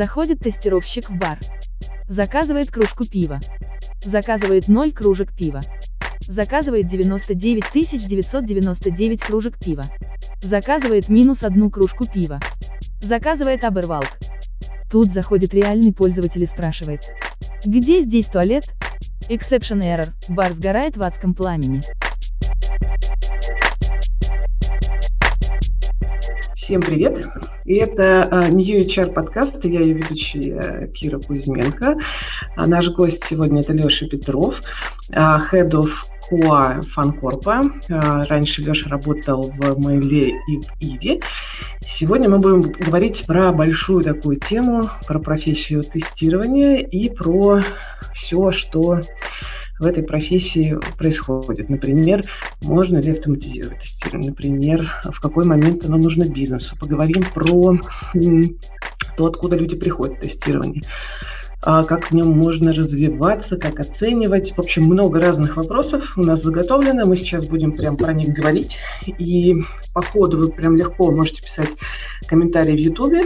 Заходит тестировщик в бар. Заказывает кружку пива. Заказывает 0 кружек пива. Заказывает 99 999 кружек пива. Заказывает минус одну кружку пива. Заказывает Абервалк. Тут заходит реальный пользователь и спрашивает. Где здесь туалет? Exception error. Бар сгорает в адском пламени. Всем привет! И это uh, New HR подкаст, и я ее ведущая Кира Кузьменко. А наш гость сегодня это Леша Петров, uh, Head of QA Фанкорпа. Раньше Леша работал в Mail и в Иви. Сегодня мы будем говорить про большую такую тему, про профессию тестирования и про все, что в этой профессии происходит. Например, можно ли автоматизировать тестирование, например, в какой момент оно нужно бизнесу. Поговорим про то, откуда люди приходят в тестирование. А как в нем можно развиваться, как оценивать. В общем, много разных вопросов у нас заготовлено. Мы сейчас будем прям про них говорить. И по ходу вы прям легко можете писать комментарии в Ютубе.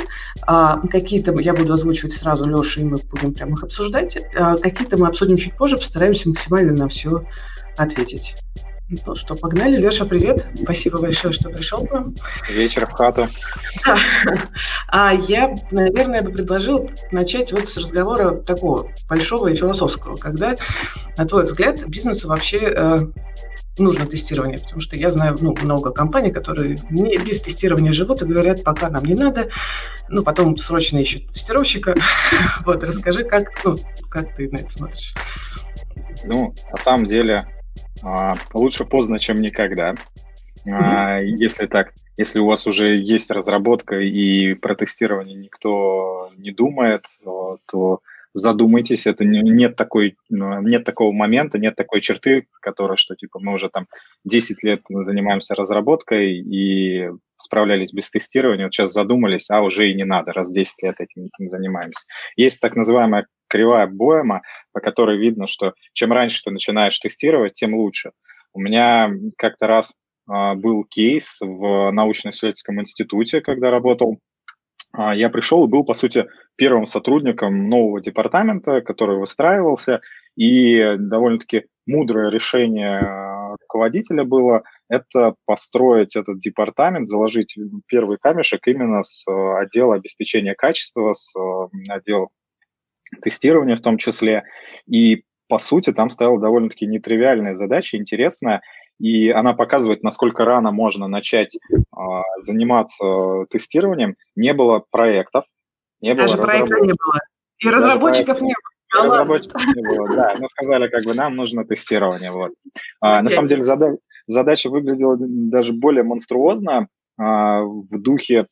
А, какие-то я буду озвучивать сразу Леша, и мы будем прям их обсуждать. А, какие-то мы обсудим чуть позже, постараемся максимально на все ответить. Ну что, погнали. Леша, привет. Спасибо большое, что пришел к нам. Вечер в хату. Да. А я, наверное, бы предложил начать вот с разговора такого большого и философского, когда, на твой взгляд, бизнесу вообще э, нужно тестирование, потому что я знаю ну, много компаний, которые не, без тестирования живут и говорят, пока нам не надо, ну, потом срочно ищут тестировщика. Вот, расскажи, как, ну, как ты на это смотришь? Ну, на самом деле, лучше поздно, чем никогда. Mm-hmm. Если так, если у вас уже есть разработка и про тестирование никто не думает, то задумайтесь, это не, нет, такой, ну, нет такого момента, нет такой черты, которая, что типа мы уже там 10 лет занимаемся разработкой и справлялись без тестирования, вот сейчас задумались, а уже и не надо, раз 10 лет этим, этим занимаемся. Есть так называемая кривая Боэма, по которой видно, что чем раньше ты начинаешь тестировать, тем лучше. У меня как-то раз а, был кейс в научно-исследовательском институте, когда работал. А, я пришел и был, по сути, первым сотрудником нового департамента, который выстраивался, и довольно-таки мудрое решение а, руководителя было это построить этот департамент, заложить первый камешек именно с отдела обеспечения качества, с отдела тестирования в том числе. И, по сути, там стояла довольно-таки нетривиальная задача, интересная, и она показывает, насколько рано можно начать э, заниматься тестированием. Не было проектов, не Даже было проекта не было. И Даже разработчиков не было. разработчиков не было, да. Мы сказали, как бы нам нужно тестирование. Вот. А, на самом деле зада- задача выглядела даже более монструозно а, в духе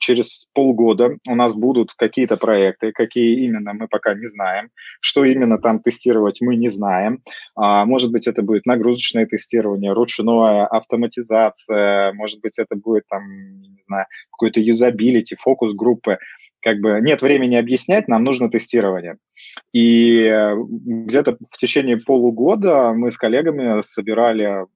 через полгода у нас будут какие-то проекты, какие именно мы пока не знаем, что именно там тестировать мы не знаем. А, может быть, это будет нагрузочное тестирование, ручная автоматизация, может быть, это будет там, не знаю, какой-то юзабилити, фокус группы. Как бы нет времени объяснять, нам нужно тестирование. И э, где-то в течение полугода мы с коллегами собирали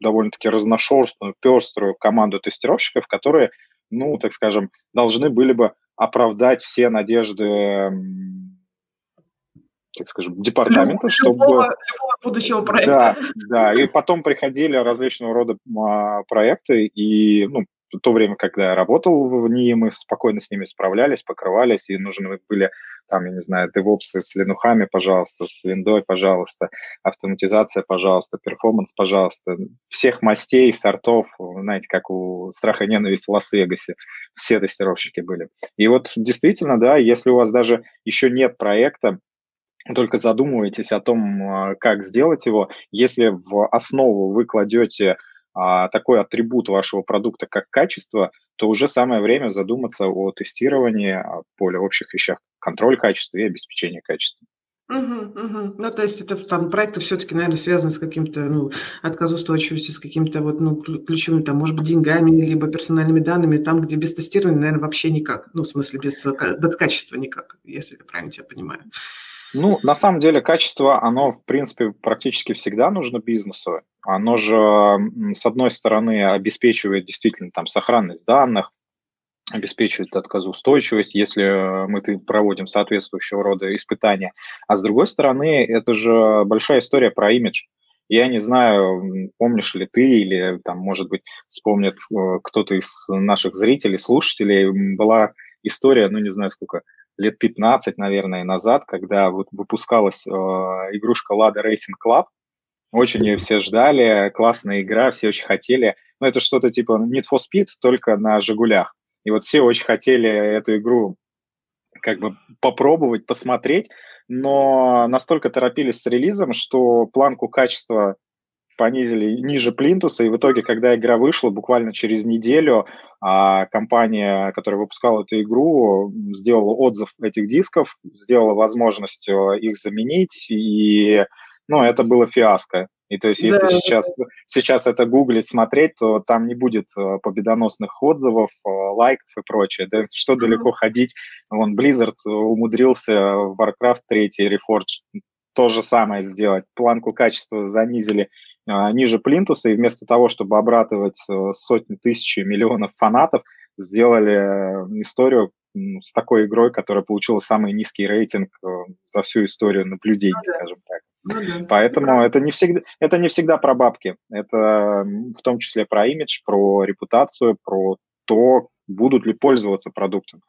довольно-таки разношерстную, пеструю команду тестировщиков, которые ну, так скажем, должны были бы оправдать все надежды так скажем, департамента, любого, чтобы... Любого будущего проекта. Да, да, и потом приходили различного рода а, проекты, и, ну, то время, когда я работал в НИИ, мы спокойно с ними справлялись, покрывались, и нужны были, там, я не знаю, девопсы с линухами, пожалуйста, с линдой, пожалуйста, автоматизация, пожалуйста, performance, пожалуйста, всех мастей, сортов, знаете, как у страха и ненависти в Лас-Вегасе, все тестировщики были. И вот действительно, да, если у вас даже еще нет проекта, только задумываетесь о том, а, как сделать его, если в основу вы кладете такой атрибут вашего продукта, как качество, то уже самое время задуматься о тестировании, о более общих вещах, контроль качества и обеспечение качества. Угу, угу. Ну, то есть это там проекты все-таки, наверное, связаны с каким-то, ну, отказоустойчивостью, с какими-то вот, ну, ключевыми, там, может быть, деньгами, либо персональными данными, там, где без тестирования, наверное, вообще никак. Ну, в смысле, без, без качества никак, если я правильно тебя понимаю. Ну, на самом деле, качество, оно, в принципе, практически всегда нужно бизнесу. Оно же, с одной стороны, обеспечивает действительно там сохранность данных, обеспечивает отказоустойчивость, если мы проводим соответствующего рода испытания. А с другой стороны, это же большая история про имидж. Я не знаю, помнишь ли ты или, там, может быть, вспомнит э, кто-то из наших зрителей, слушателей, была история, ну, не знаю сколько, лет 15, наверное, назад, когда вот выпускалась э, игрушка Lada Racing Club. Очень ее все ждали, классная игра, все очень хотели. Ну, это что-то типа Need for Speed, только на «Жигулях». И вот все очень хотели эту игру как бы попробовать, посмотреть, но настолько торопились с релизом, что планку качества понизили ниже плинтуса, и в итоге, когда игра вышла, буквально через неделю а, компания, которая выпускала эту игру, сделала отзыв этих дисков, сделала возможность э, их заменить, и ну, это было фиаско. И то есть, если да, сейчас, да. сейчас это гуглить, смотреть, то там не будет э, победоносных отзывов, э, лайков и прочее. Да, что mm-hmm. далеко ходить? Вон Blizzard умудрился в Warcraft 3 Reforged то же самое сделать. Планку качества занизили ниже плинтуса, и вместо того, чтобы обратывать э, сотни тысяч миллионов фанатов, сделали историю с такой игрой, которая получила самый низкий рейтинг за всю историю наблюдений, ну, скажем так. Ну, да. Поэтому да. это не всегда это не всегда про бабки, это в том числе про имидж, про репутацию, про то, будут ли пользоваться продуктом.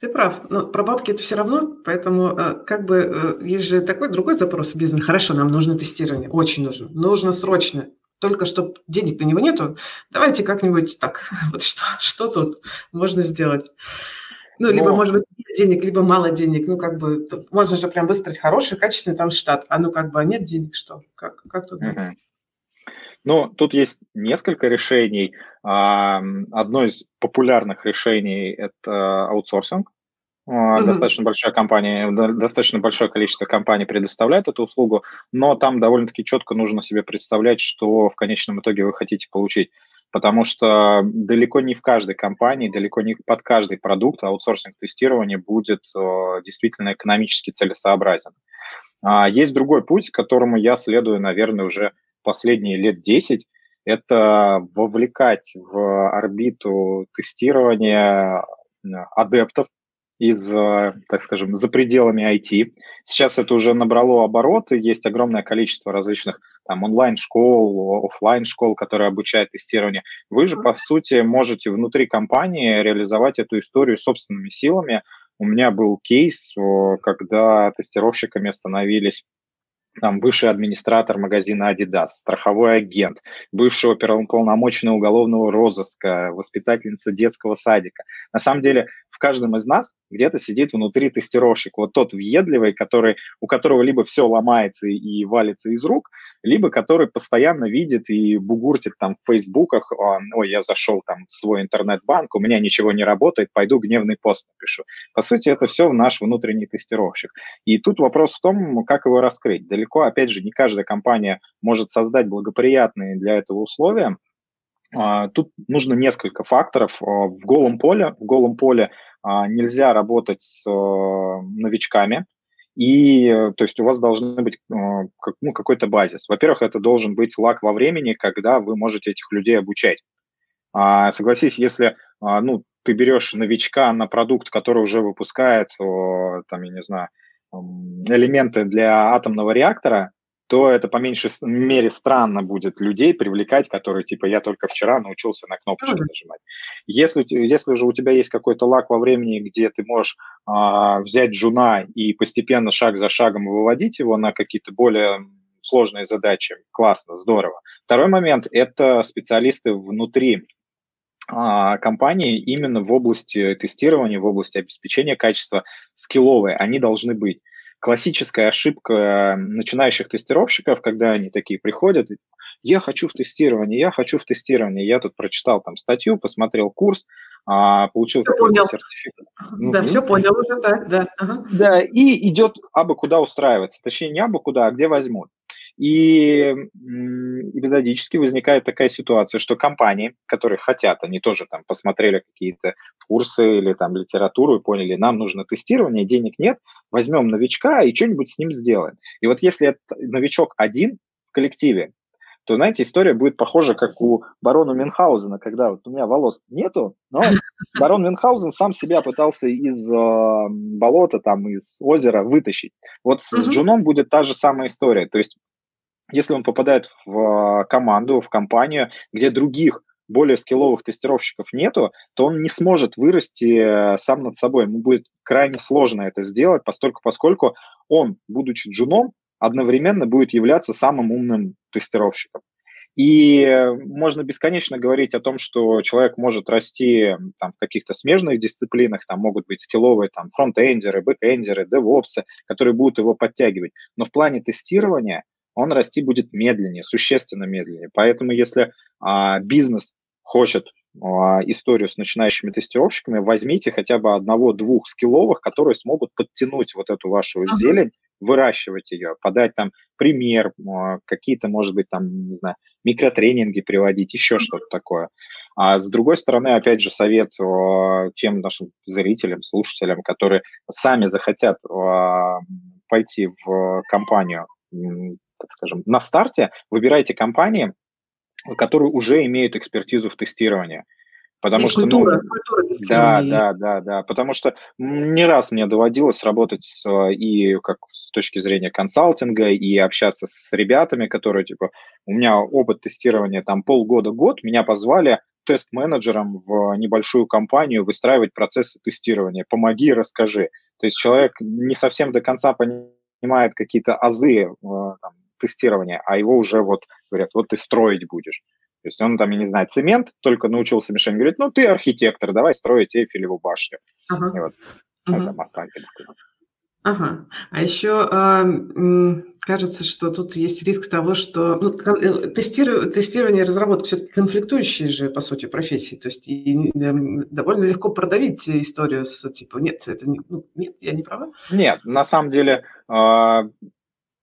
Ты прав, но про бабки это все равно, поэтому э, как бы э, есть же такой другой запрос в бизнес. Хорошо, нам нужно тестирование, очень нужно, нужно срочно, только чтобы денег на него нету, давайте как-нибудь так, вот что, что тут можно сделать. Ну, либо, Но... может быть, денег, либо мало денег. Ну, как бы, можно же прям выстроить хороший, качественный там штат. А ну, как бы, а нет денег, что? Как, как тут? Угу. Ну, тут есть несколько решений. Одно из популярных решений – это аутсорсинг. Mm-hmm. Достаточно большая компания, достаточно большое количество компаний предоставляет эту услугу, но там довольно-таки четко нужно себе представлять, что в конечном итоге вы хотите получить потому что далеко не в каждой компании, далеко не под каждый продукт аутсорсинг тестирования будет действительно экономически целесообразен. А, есть другой путь, которому я следую, наверное, уже последние лет 10, это вовлекать в орбиту тестирования э, адептов из, э, так скажем, за пределами IT. Сейчас это уже набрало обороты, есть огромное количество различных там онлайн-школ, офлайн школ которые обучают тестированию. Вы же, по сути, можете внутри компании реализовать эту историю собственными силами. У меня был кейс, когда тестировщиками становились там, бывший администратор магазина Adidas, страховой агент, бывшего полномочного уголовного розыска, воспитательница детского садика. На самом деле в каждом из нас где-то сидит внутри тестировщик, вот тот въедливый, который, у которого либо все ломается и валится из рук, либо который постоянно видит и бугуртит там в фейсбуках, ой, я зашел там в свой интернет-банк, у меня ничего не работает, пойду гневный пост напишу. По сути, это все наш внутренний тестировщик. И тут вопрос в том, как его раскрыть далеко, опять же, не каждая компания может создать благоприятные для этого условия. А, тут нужно несколько факторов. А, в голом поле, в голом поле а, нельзя работать с новичками, и то есть у вас должны быть ну, какой-то базис. Во-первых, это должен быть лак во времени, когда вы можете этих людей обучать. Согласись, если ну, ты берешь новичка на продукт, который уже выпускает, там, я не знаю, элементы для атомного реактора, то это по меньшей мере странно будет людей привлекать, которые типа я только вчера научился на кнопочку нажимать. Если, если же у тебя есть какой-то лак во времени, где ты можешь а, взять джуна и постепенно шаг за шагом выводить его на какие-то более сложные задачи, классно, здорово. Второй момент – это специалисты внутри компании именно в области тестирования, в области обеспечения качества скилловые, они должны быть. Классическая ошибка начинающих тестировщиков, когда они такие приходят, я хочу в тестирование, я хочу в тестирование. Я тут прочитал там статью, посмотрел курс, а, получил какой-то сертификат. Да, угу. все понял уже, да. Да, ага. да и идет абы куда устраиваться. Точнее, не абы куда, а где возьмут. И эпизодически возникает такая ситуация, что компании, которые хотят, они тоже там посмотрели какие-то курсы или там литературу и поняли, нам нужно тестирование, денег нет, возьмем новичка и что-нибудь с ним сделаем. И вот если это новичок один в коллективе, то, знаете, история будет похожа, как у барона Мюнхгаузена, когда вот у меня волос нету, но барон Мюнхгаузен сам себя пытался из э, болота, там, из озера вытащить. Вот с Джуном будет та же самая история. То есть, если он попадает в команду, в компанию, где других более скилловых тестировщиков нету, то он не сможет вырасти э, сам над собой. Ему будет крайне сложно это сделать, постольку, поскольку он, будучи джуном, одновременно будет являться самым умным тестировщиком. И можно бесконечно говорить о том, что человек может расти там, в каких-то смежных дисциплинах, там могут быть скилловые там, фронтендеры, бэкендеры, девопсы, которые будут его подтягивать. Но в плане тестирования он расти будет медленнее, существенно медленнее. Поэтому если а, бизнес хочет а, историю с начинающими тестировщиками, возьмите хотя бы одного-двух скилловых, которые смогут подтянуть вот эту вашу uh-huh. зелень, выращивать ее, подать там пример, а, какие-то, может быть, там, не знаю, микротренинги приводить, еще uh-huh. что-то такое. А с другой стороны, опять же, совет а, тем нашим зрителям, слушателям, которые сами захотят пойти в компанию, так скажем, на старте, выбирайте компании, которые уже имеют экспертизу в тестировании. Потому Есть что, культура, ну, культура да, есть. да, да, да, потому что не раз мне доводилось работать с, и как с точки зрения консалтинга, и общаться с ребятами, которые, типа, у меня опыт тестирования там полгода-год, меня позвали тест-менеджером в небольшую компанию выстраивать процессы тестирования. Помоги, расскажи. То есть человек не совсем до конца понимает какие-то азы э, там, тестирования, а его уже вот говорят, вот ты строить будешь. То есть он там, я не знаю, цемент, только научился мешать, говорит, ну ты архитектор, давай строить Эйфелеву башню. Ага. И вот ага. это Останкинскую. Ага. А еще э, кажется, что тут есть риск того, что ну, э, тестиру, тестирование и разработка все-таки конфликтующие же, по сути, профессии. То есть и, э, довольно легко продавить историю с типа нет, это не, ну, нет, я не права? Нет, на самом деле э,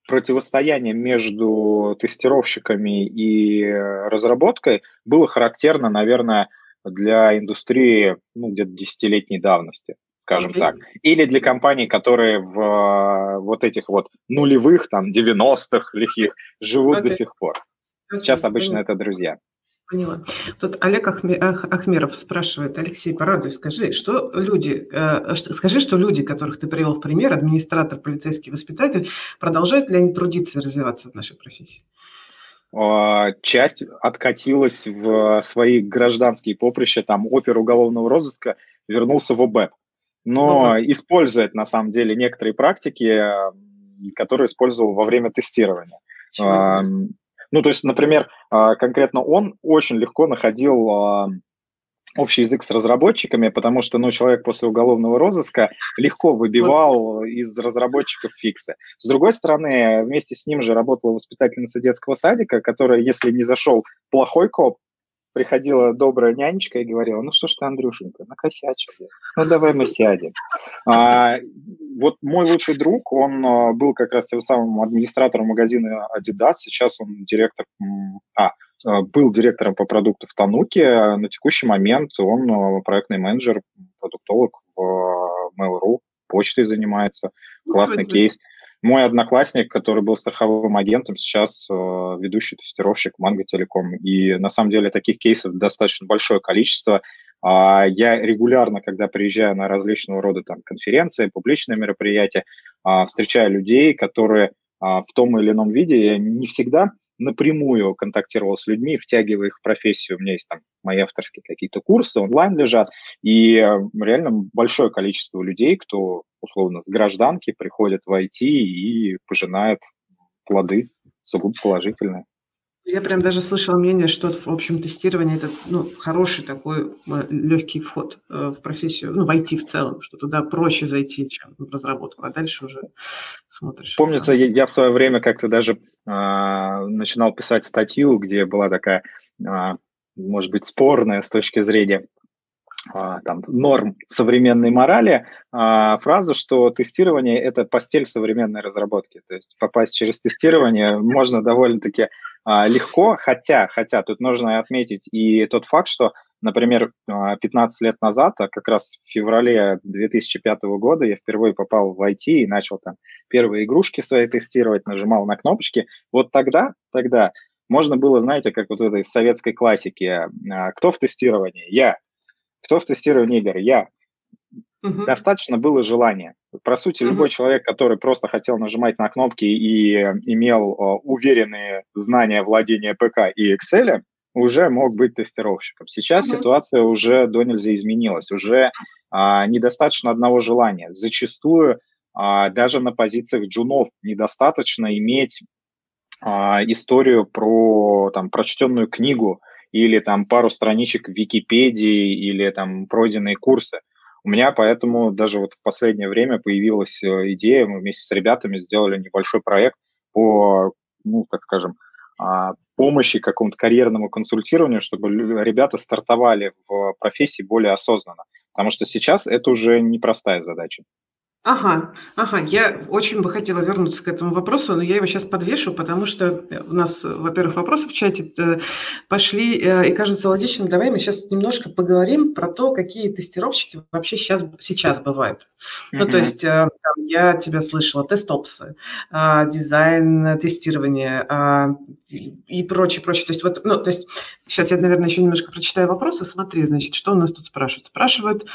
противостояние между тестировщиками и разработкой было характерно, наверное, для индустрии ну, где-то десятилетней давности, скажем okay. так. Или для компаний, которые в вот этих вот нулевых, там, 90-х лихих живут okay. до сих пор. Сейчас обычно это друзья. Поняла. Тут Олег Ахмеров спрашивает, Алексей, порадуй, скажи, что люди, э, скажи, что люди, которых ты привел в пример, администратор, полицейский воспитатель, продолжают ли они трудиться и развиваться в нашей профессии? А, часть откатилась в свои гражданские поприща, там опер уголовного розыска вернулся в ОБЭП, но ну, использует на самом деле некоторые практики, которые использовал во время тестирования. Ну, то есть, например, а, конкретно он очень легко находил а, общий язык с разработчиками, потому что, ну, человек после уголовного розыска легко выбивал из разработчиков фиксы. С другой стороны, вместе с ним же работала воспитательница детского садика, которая, если не зашел плохой коп, приходила добрая нянечка и говорила, ну что ж ты, Андрюшенька, накосячил. Ну давай мы сядем. А, вот мой лучший друг, он а, был как раз тем самым администратором магазина Adidas, сейчас он директор, а, а, был директором по продукту в Тануке, на текущий момент он а, проектный менеджер, продуктолог в Mail.ru, почтой занимается, классный кейс. Мой одноклассник, который был страховым агентом, сейчас э, ведущий тестировщик Манго Телеком. И на самом деле таких кейсов достаточно большое количество. А я регулярно, когда приезжаю на различного рода там, конференции, публичные мероприятия, а, встречаю людей, которые а, в том или ином виде не всегда напрямую контактировал с людьми, втягивая их в профессию. У меня есть там мои авторские какие-то курсы, онлайн лежат, и э, реально большое количество людей, кто условно с гражданки приходят в IT и пожинает плоды сугубо положительные. Я прям даже слышала мнение, что, в общем, тестирование – это ну, хороший такой э, легкий вход э, в профессию, ну, в IT в целом, что туда проще зайти, чем в разработку, а дальше уже смотришь. Помнится, я, я в свое время как-то даже а, начинал писать статью, где была такая, а, может быть, спорная с точки зрения а, там, норм современной морали а, фразу, что тестирование – это постель современной разработки. То есть попасть через тестирование можно довольно-таки легко, хотя, хотя тут нужно отметить и тот факт, что, например, 15 лет назад, а как раз в феврале 2005 года я впервые попал в IT и начал там первые игрушки свои тестировать, нажимал на кнопочки. Вот тогда, тогда можно было, знаете, как вот в этой советской классике, а, кто в тестировании? Я. Кто в тестировании игр? Я. Угу. Достаточно было желания. По сути, угу. любой человек, который просто хотел нажимать на кнопки и имел уверенные знания владения ПК и Excel, уже мог быть тестировщиком. Сейчас угу. ситуация уже до нельзя изменилась. Уже а, недостаточно одного желания. Зачастую а, даже на позициях джунов недостаточно иметь а, историю про там, прочтенную книгу или там пару страничек в Википедии или там пройденные курсы. У меня поэтому даже вот в последнее время появилась э, идея, мы вместе с ребятами сделали небольшой проект по, ну, так скажем, а, помощи какому-то карьерному консультированию, чтобы ребята стартовали в профессии более осознанно. Потому что сейчас это уже непростая задача. Ага, ага. Я очень бы хотела вернуться к этому вопросу, но я его сейчас подвешу, потому что у нас, во-первых, вопросы в чате э, пошли, э, и кажется логичным. Давай мы сейчас немножко поговорим про то, какие тестировщики вообще сейчас, сейчас бывают. Mm-hmm. Ну, то есть э, я тебя слышала, тестопсы, а, дизайн, тестирование а, и прочее, прочее. То есть вот, ну, то есть сейчас я, наверное, еще немножко прочитаю вопросы. Смотри, значит, что у нас тут спрашивают. Спрашивают,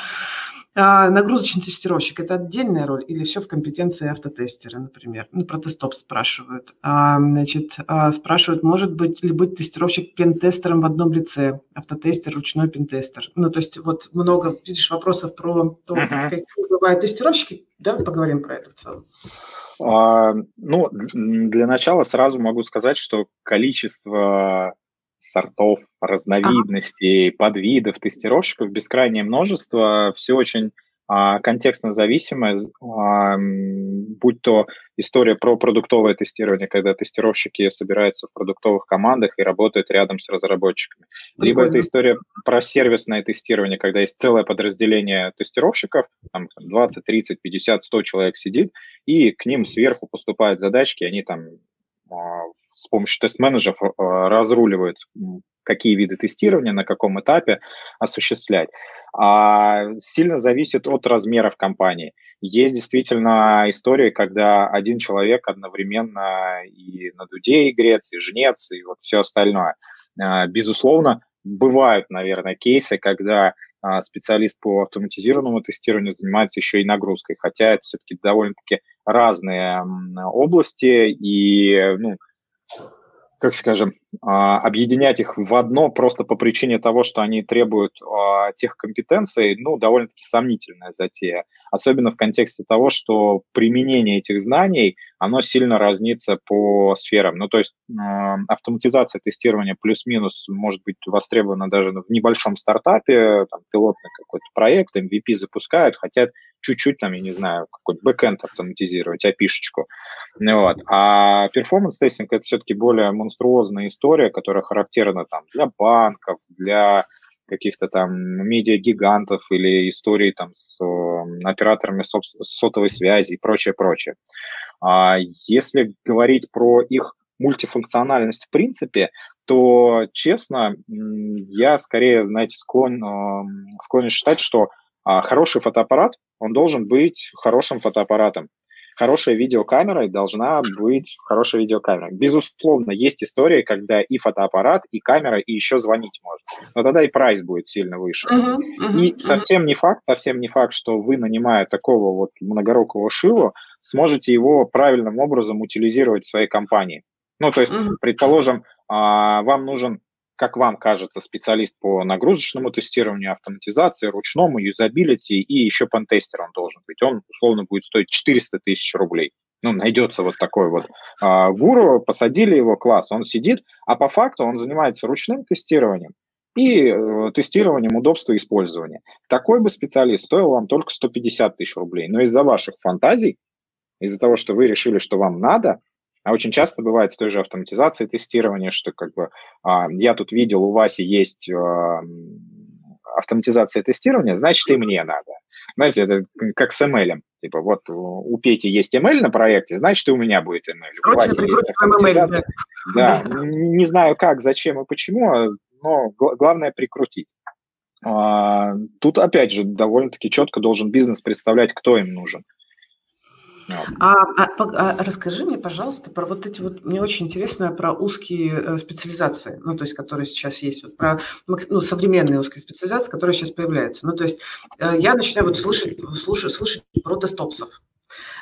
а, нагрузочный тестировщик – это отдельная роль или все в компетенции автотестера, например? Ну, про тестоп спрашивают. А, значит, а, спрашивают, может быть ли быть тестировщик пентестером в одном лице? Автотестер, ручной пентестер. Ну, то есть вот много, видишь, вопросов про то, uh-huh. какие бывают тестировщики. Да, поговорим про это в целом. А, ну, для начала сразу могу сказать, что количество сортов, разновидностей, ага. подвидов тестировщиков бескрайнее множество, все очень а, контекстно зависимое, а, будь то история про продуктовое тестирование, когда тестировщики собираются в продуктовых командах и работают рядом с разработчиками. Прикольно. Либо это история про сервисное тестирование, когда есть целое подразделение тестировщиков, там 20, 30, 50, 100 человек сидит, и к ним сверху поступают задачки, они там а, с помощью тест-менеджеров а, разруливают, какие виды тестирования, на каком этапе осуществлять. А сильно зависит от размеров компании. Есть действительно истории, когда один человек одновременно и на дуде игрец, и жнец, и вот все остальное. А, безусловно, бывают, наверное, кейсы, когда специалист по автоматизированному тестированию занимается еще и нагрузкой, хотя это все-таки довольно-таки разные области, и ну, Sure. Как скажем, а, объединять их в одно просто по причине того, что они требуют а, тех компетенций, ну, довольно-таки сомнительная затея. Особенно в контексте того, что применение этих знаний, оно сильно разнится по сферам. Ну, то есть автоматизация тестирования плюс-минус может быть востребована даже в небольшом стартапе, там, пилотный какой-то проект, MVP запускают, хотят чуть-чуть, там, я не знаю, какой-то backend автоматизировать, API-шечку. Вот. А performance testing – это все-таки более монструозная история, которая характерна там, для банков, для каких-то там медиагигантов или истории там с э, операторами сотовой связи и прочее, прочее. А если говорить про их мультифункциональность в принципе, то, честно, я скорее, знаете, склон, э, склонен считать, что а, хороший фотоаппарат, он должен быть хорошим фотоаппаратом хорошая видеокамера должна быть хорошая видеокамера. Безусловно, есть истории, когда и фотоаппарат, и камера, и еще звонить можно. Но тогда и прайс будет сильно выше. Uh-huh, uh-huh, и совсем не факт, совсем не факт, что вы, нанимая такого вот многорукого шилу, сможете его правильным образом утилизировать в своей компании. Ну, то есть, uh-huh. предположим, а, вам нужен как вам кажется, специалист по нагрузочному тестированию, автоматизации, ручному, юзабилити и еще пентестер он должен быть. Он, условно, будет стоить 400 тысяч рублей. Ну, найдется вот такой вот а, гуру, посадили его, класс, он сидит, а по факту он занимается ручным тестированием и э, тестированием удобства использования. Такой бы специалист стоил вам только 150 тысяч рублей. Но из-за ваших фантазий, из-за того, что вы решили, что вам надо, а очень часто бывает с той же автоматизацией тестирования, что как бы а, я тут видел, у Васи есть а, автоматизация тестирования, значит, и мне надо. Знаете, это как с ML. Типа, вот у Пети есть ML на проекте, значит, и у меня будет ML. у Васи есть автоматизация. ML, да. да, не знаю как, зачем и почему, но главное прикрутить. А, тут, опять же, довольно-таки четко должен бизнес представлять, кто им нужен. А, а, а расскажи мне, пожалуйста, про вот эти вот, мне очень интересно про узкие э, специализации, ну, то есть, которые сейчас есть, вот про ну, современные узкие специализации, которые сейчас появляются. Ну, то есть, э, я начинаю вот слушать, слушать, слушать про тестопсов.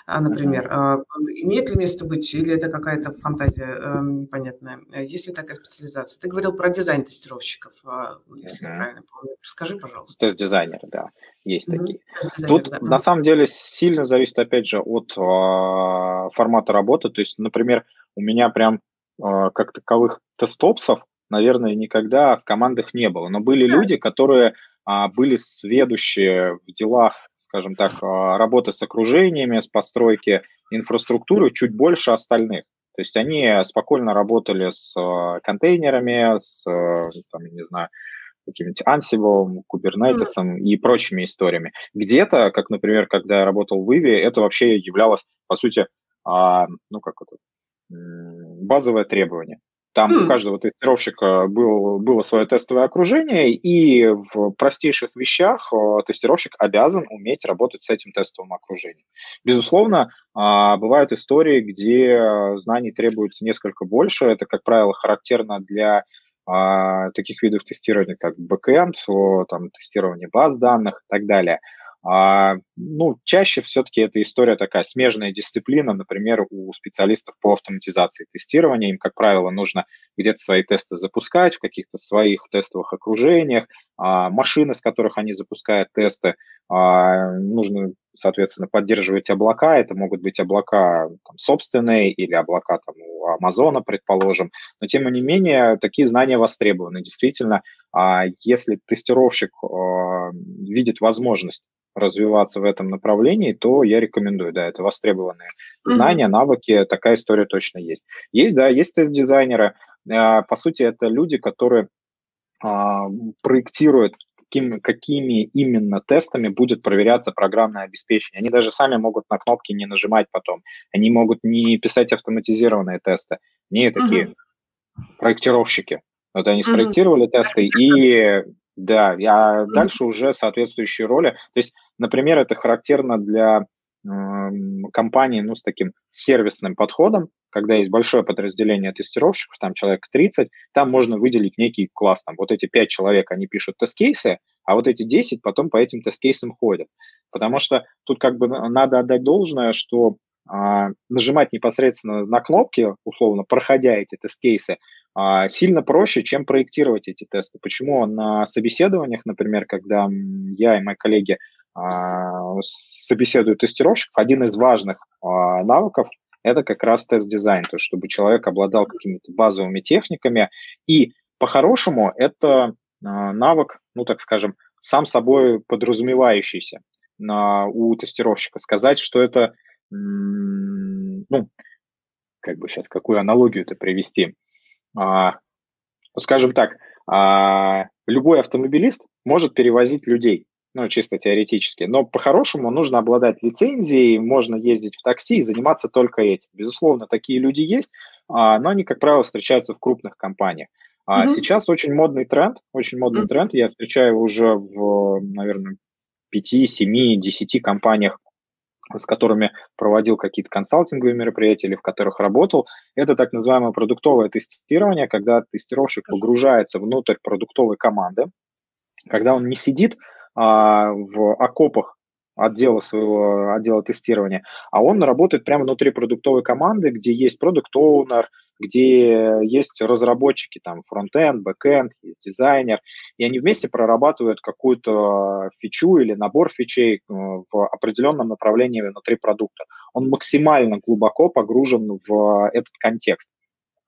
А, например. Uh-huh. Имеет ли место быть, или это какая-то фантазия эм, непонятная? Есть ли такая специализация? Ты говорил про дизайн тестировщиков, а, если я правильно помню. Расскажи, пожалуйста. Тест-дизайнеры, да, есть такие. Тут да. на самом деле сильно зависит, опять же, от э, формата работы. То есть, например, у меня прям э, как таковых тестопсов, наверное, никогда в командах не было. Но были люди, которые а, были сведущие в делах скажем так, а, работы с окружениями, с постройки инфраструктуры чуть больше остальных. То есть они спокойно работали с а, контейнерами, с, а, там, не знаю, каким-нибудь Ansible, Kubernetes mm. и прочими историями. Где-то, как, например, когда я работал в Ivy, это вообще являлось, по сути, а, ну, как это, базовое требование. Там mm. у каждого тестировщика был, было свое тестовое окружение, и в простейших вещах э, тестировщик обязан уметь работать с этим тестовым окружением. Безусловно, а, бывают истории, где знаний требуется несколько больше. Это, как правило, характерно для а, таких видов тестирования, как бэкэнд, там, тестирование баз данных и так далее – а, ну, чаще все-таки эта история такая смежная дисциплина, например, у специалистов по автоматизации тестирования. Им, как правило, нужно где-то свои тесты запускать в каких-то своих тестовых окружениях, а, машины, с которых они запускают тесты, а, нужно, соответственно, поддерживать облака. Это могут быть облака там, собственные или облака там, у Амазона, предположим. Но, тем не менее, такие знания востребованы. Действительно, а, если тестировщик а, видит возможность развиваться в этом направлении, то я рекомендую, да, это востребованные mm-hmm. знания, навыки, такая история точно есть. Есть, да, есть тест-дизайнеры, а, по сути, это люди, которые а, проектируют каким, какими именно тестами будет проверяться программное обеспечение. Они даже сами могут на кнопки не нажимать потом. Они могут не писать автоматизированные тесты. Не такие uh-huh. проектировщики. Вот они спроектировали uh-huh. тесты и да, а дальше уже соответствующие роли. То есть, например, это характерно для э, компании ну, с таким сервисным подходом, когда есть большое подразделение тестировщиков, там человек 30, там можно выделить некий класс. Там вот эти 5 человек, они пишут тест-кейсы, а вот эти 10 потом по этим тест-кейсам ходят. Потому что тут как бы надо отдать должное, что а, нажимать непосредственно на кнопки, условно, проходя эти тест-кейсы, сильно проще, чем проектировать эти тесты. Почему на собеседованиях, например, когда я и мои коллеги а, собеседуют тестировщиков, один из важных а, навыков это как раз тест-дизайн, то есть чтобы человек обладал какими-то базовыми техниками. И по-хорошему это навык, ну так скажем, сам собой подразумевающийся у тестировщика. Сказать, что это, ну, как бы сейчас, какую аналогию это привести – а, скажем так, а, любой автомобилист может перевозить людей, ну, чисто теоретически. Но по-хорошему нужно обладать лицензией, можно ездить в такси и заниматься только этим. Безусловно, такие люди есть, а, но они, как правило, встречаются в крупных компаниях. А mm-hmm. сейчас очень модный тренд, очень модный mm-hmm. тренд, я встречаю уже в, наверное, 5, 7, 10 компаниях с которыми проводил какие-то консалтинговые мероприятия или в которых работал, это так называемое продуктовое тестирование, когда тестировщик погружается внутрь продуктовой команды, когда он не сидит а, в окопах отдела своего отдела тестирования, а он работает прямо внутри продуктовой команды, где есть product owner где есть разработчики, там, frontend, backend, есть дизайнер, и они вместе прорабатывают какую-то фичу или набор фичей э, в определенном направлении внутри продукта. Он максимально глубоко погружен в этот контекст.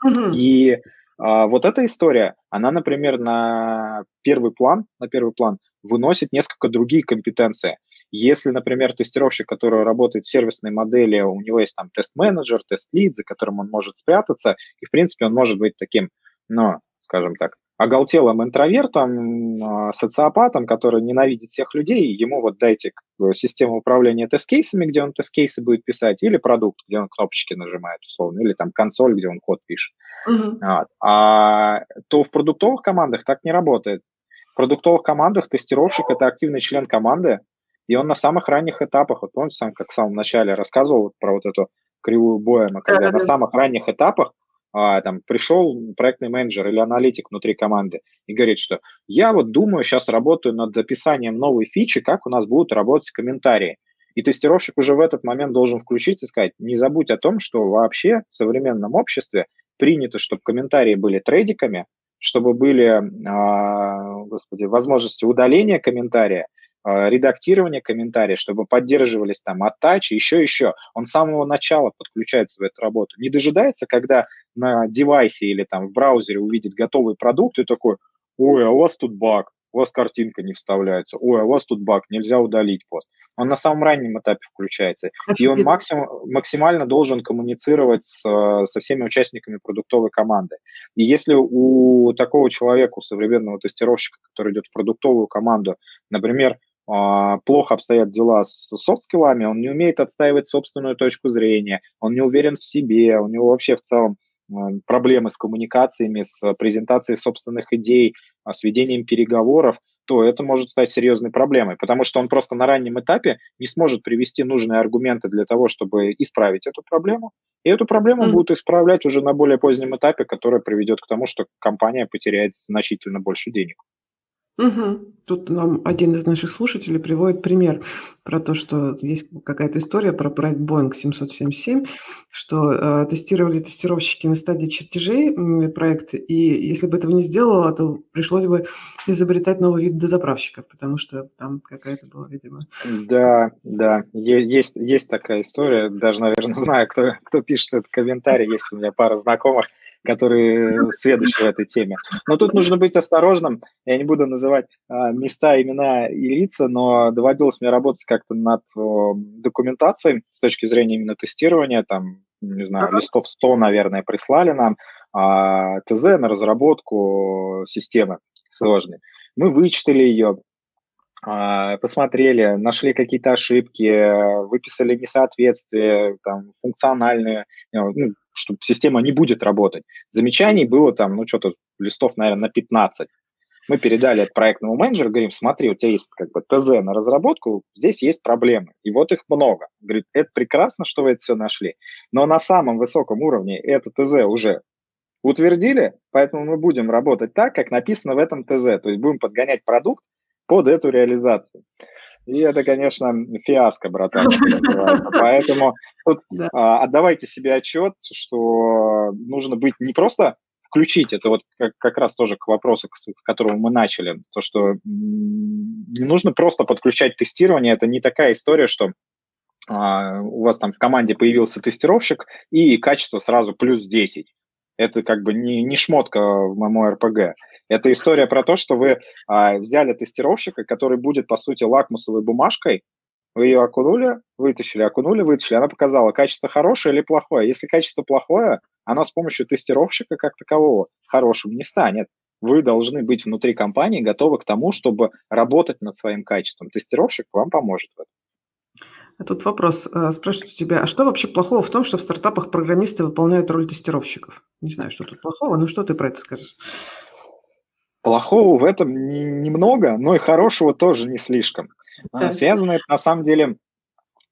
Uh-huh. И а, вот эта история, она, например, на первый план, на первый план выносит несколько другие компетенции. Если, например, тестировщик, который работает в сервисной модели, у него есть там тест-менеджер, тест-лид, за которым он может спрятаться, и, в принципе, он может быть таким, ну, скажем так, оголтелым интровертом, а, социопатом, который ненавидит всех людей, ему вот дайте систему управления тест-кейсами, где он тест-кейсы будет писать, или продукт, где он кнопочки нажимает, условно, или там консоль, где он код пишет. Uh-huh. Вот. А, то в продуктовых командах так не работает. В продуктовых командах тестировщик – это активный член команды, И он на самых ранних этапах, вот помните, сам, как в самом начале рассказывал вот про вот эту кривую Боэма, когда на самых ранних этапах а, там пришел проектный менеджер или аналитик внутри команды и говорит, что я вот думаю, сейчас работаю над описанием новой фичи, как у нас будут работать комментарии. И тестировщик уже в этот момент должен включиться и сказать, не забудь о том, что вообще в современном обществе принято, чтобы комментарии были трейдиками, чтобы были, э, господи, возможности удаления комментария, э, редактирования комментариев, чтобы поддерживались там оттачи, еще, еще. Он с самого начала подключается в эту работу. Не дожидается, когда на девайсе или там в браузере увидит готовый продукт и такой, ой, а у вас тут баг, у вас картинка не вставляется, ой, а у вас тут баг, нельзя удалить пост. Он на самом раннем этапе включается, и он максимум, максимально должен коммуницировать с, со всеми участниками продуктовой команды. И если у такого человека, у современного тестировщика, который идет в продуктовую команду, например, плохо обстоят дела с софт-скиллами, он не умеет отстаивать собственную точку зрения, он не уверен в себе, у него вообще в целом проблемы с коммуникациями, с презентацией собственных идей, а, с ведением переговоров, то это может стать серьезной проблемой, потому что он просто на раннем этапе не сможет привести нужные аргументы для того, чтобы исправить эту проблему, и эту проблему mm. будут исправлять уже на более позднем этапе, которое приведет к тому, что компания потеряет значительно больше денег. Угу. Тут нам один из наших слушателей приводит пример про то, что есть какая-то история про проект Boeing 777, что э, тестировали тестировщики на стадии чертежей э, проект, и если бы этого не сделало, то пришлось бы изобретать новый вид дозаправщиков, потому что там какая-то была, видимо... Да, да, есть, есть такая история, даже, наверное, знаю, кто, кто пишет этот комментарий, есть у меня пара знакомых, который следующий в этой теме. Но тут нужно быть осторожным. Я не буду называть а, места, имена и лица, но доводилось мне работать как-то над документацией с точки зрения именно тестирования. Там, не знаю, листов 100, наверное, прислали нам а, ТЗ на разработку системы сложной. Мы вычитали ее, а, посмотрели, нашли какие-то ошибки, выписали несоответствия, там, функциональные, ну, что система не будет работать. Замечаний было там, ну, что-то листов, наверное, на 15. Мы передали это проектному менеджеру, говорим, смотри, у тебя есть как бы ТЗ на разработку, здесь есть проблемы, и вот их много. Говорит, это прекрасно, что вы это все нашли, но на самом высоком уровне это ТЗ уже утвердили, поэтому мы будем работать так, как написано в этом ТЗ, то есть будем подгонять продукт под эту реализацию. И это, конечно, фиаско, братан, Поэтому тут да. а, отдавайте себе отчет, что нужно быть не просто включить, это вот как, как раз тоже к вопросу, с которого мы начали, то, что не нужно просто подключать тестирование, это не такая история, что а, у вас там в команде появился тестировщик, и качество сразу плюс 10. Это как бы не, не шмотка в моем РПГ. Это история про то, что вы а, взяли тестировщика, который будет, по сути, лакмусовой бумажкой, вы ее окунули, вытащили, окунули, вытащили, она показала, качество хорошее или плохое. Если качество плохое, она с помощью тестировщика как такового хорошим не станет. Вы должны быть внутри компании готовы к тому, чтобы работать над своим качеством. Тестировщик вам поможет в этом. А тут вопрос. Э, спрашивают у тебя, а что вообще плохого в том, что в стартапах программисты выполняют роль тестировщиков? Не знаю, что тут плохого, но что ты про это скажешь? Плохого в этом немного, но и хорошего тоже не слишком. Да. Связано это на самом деле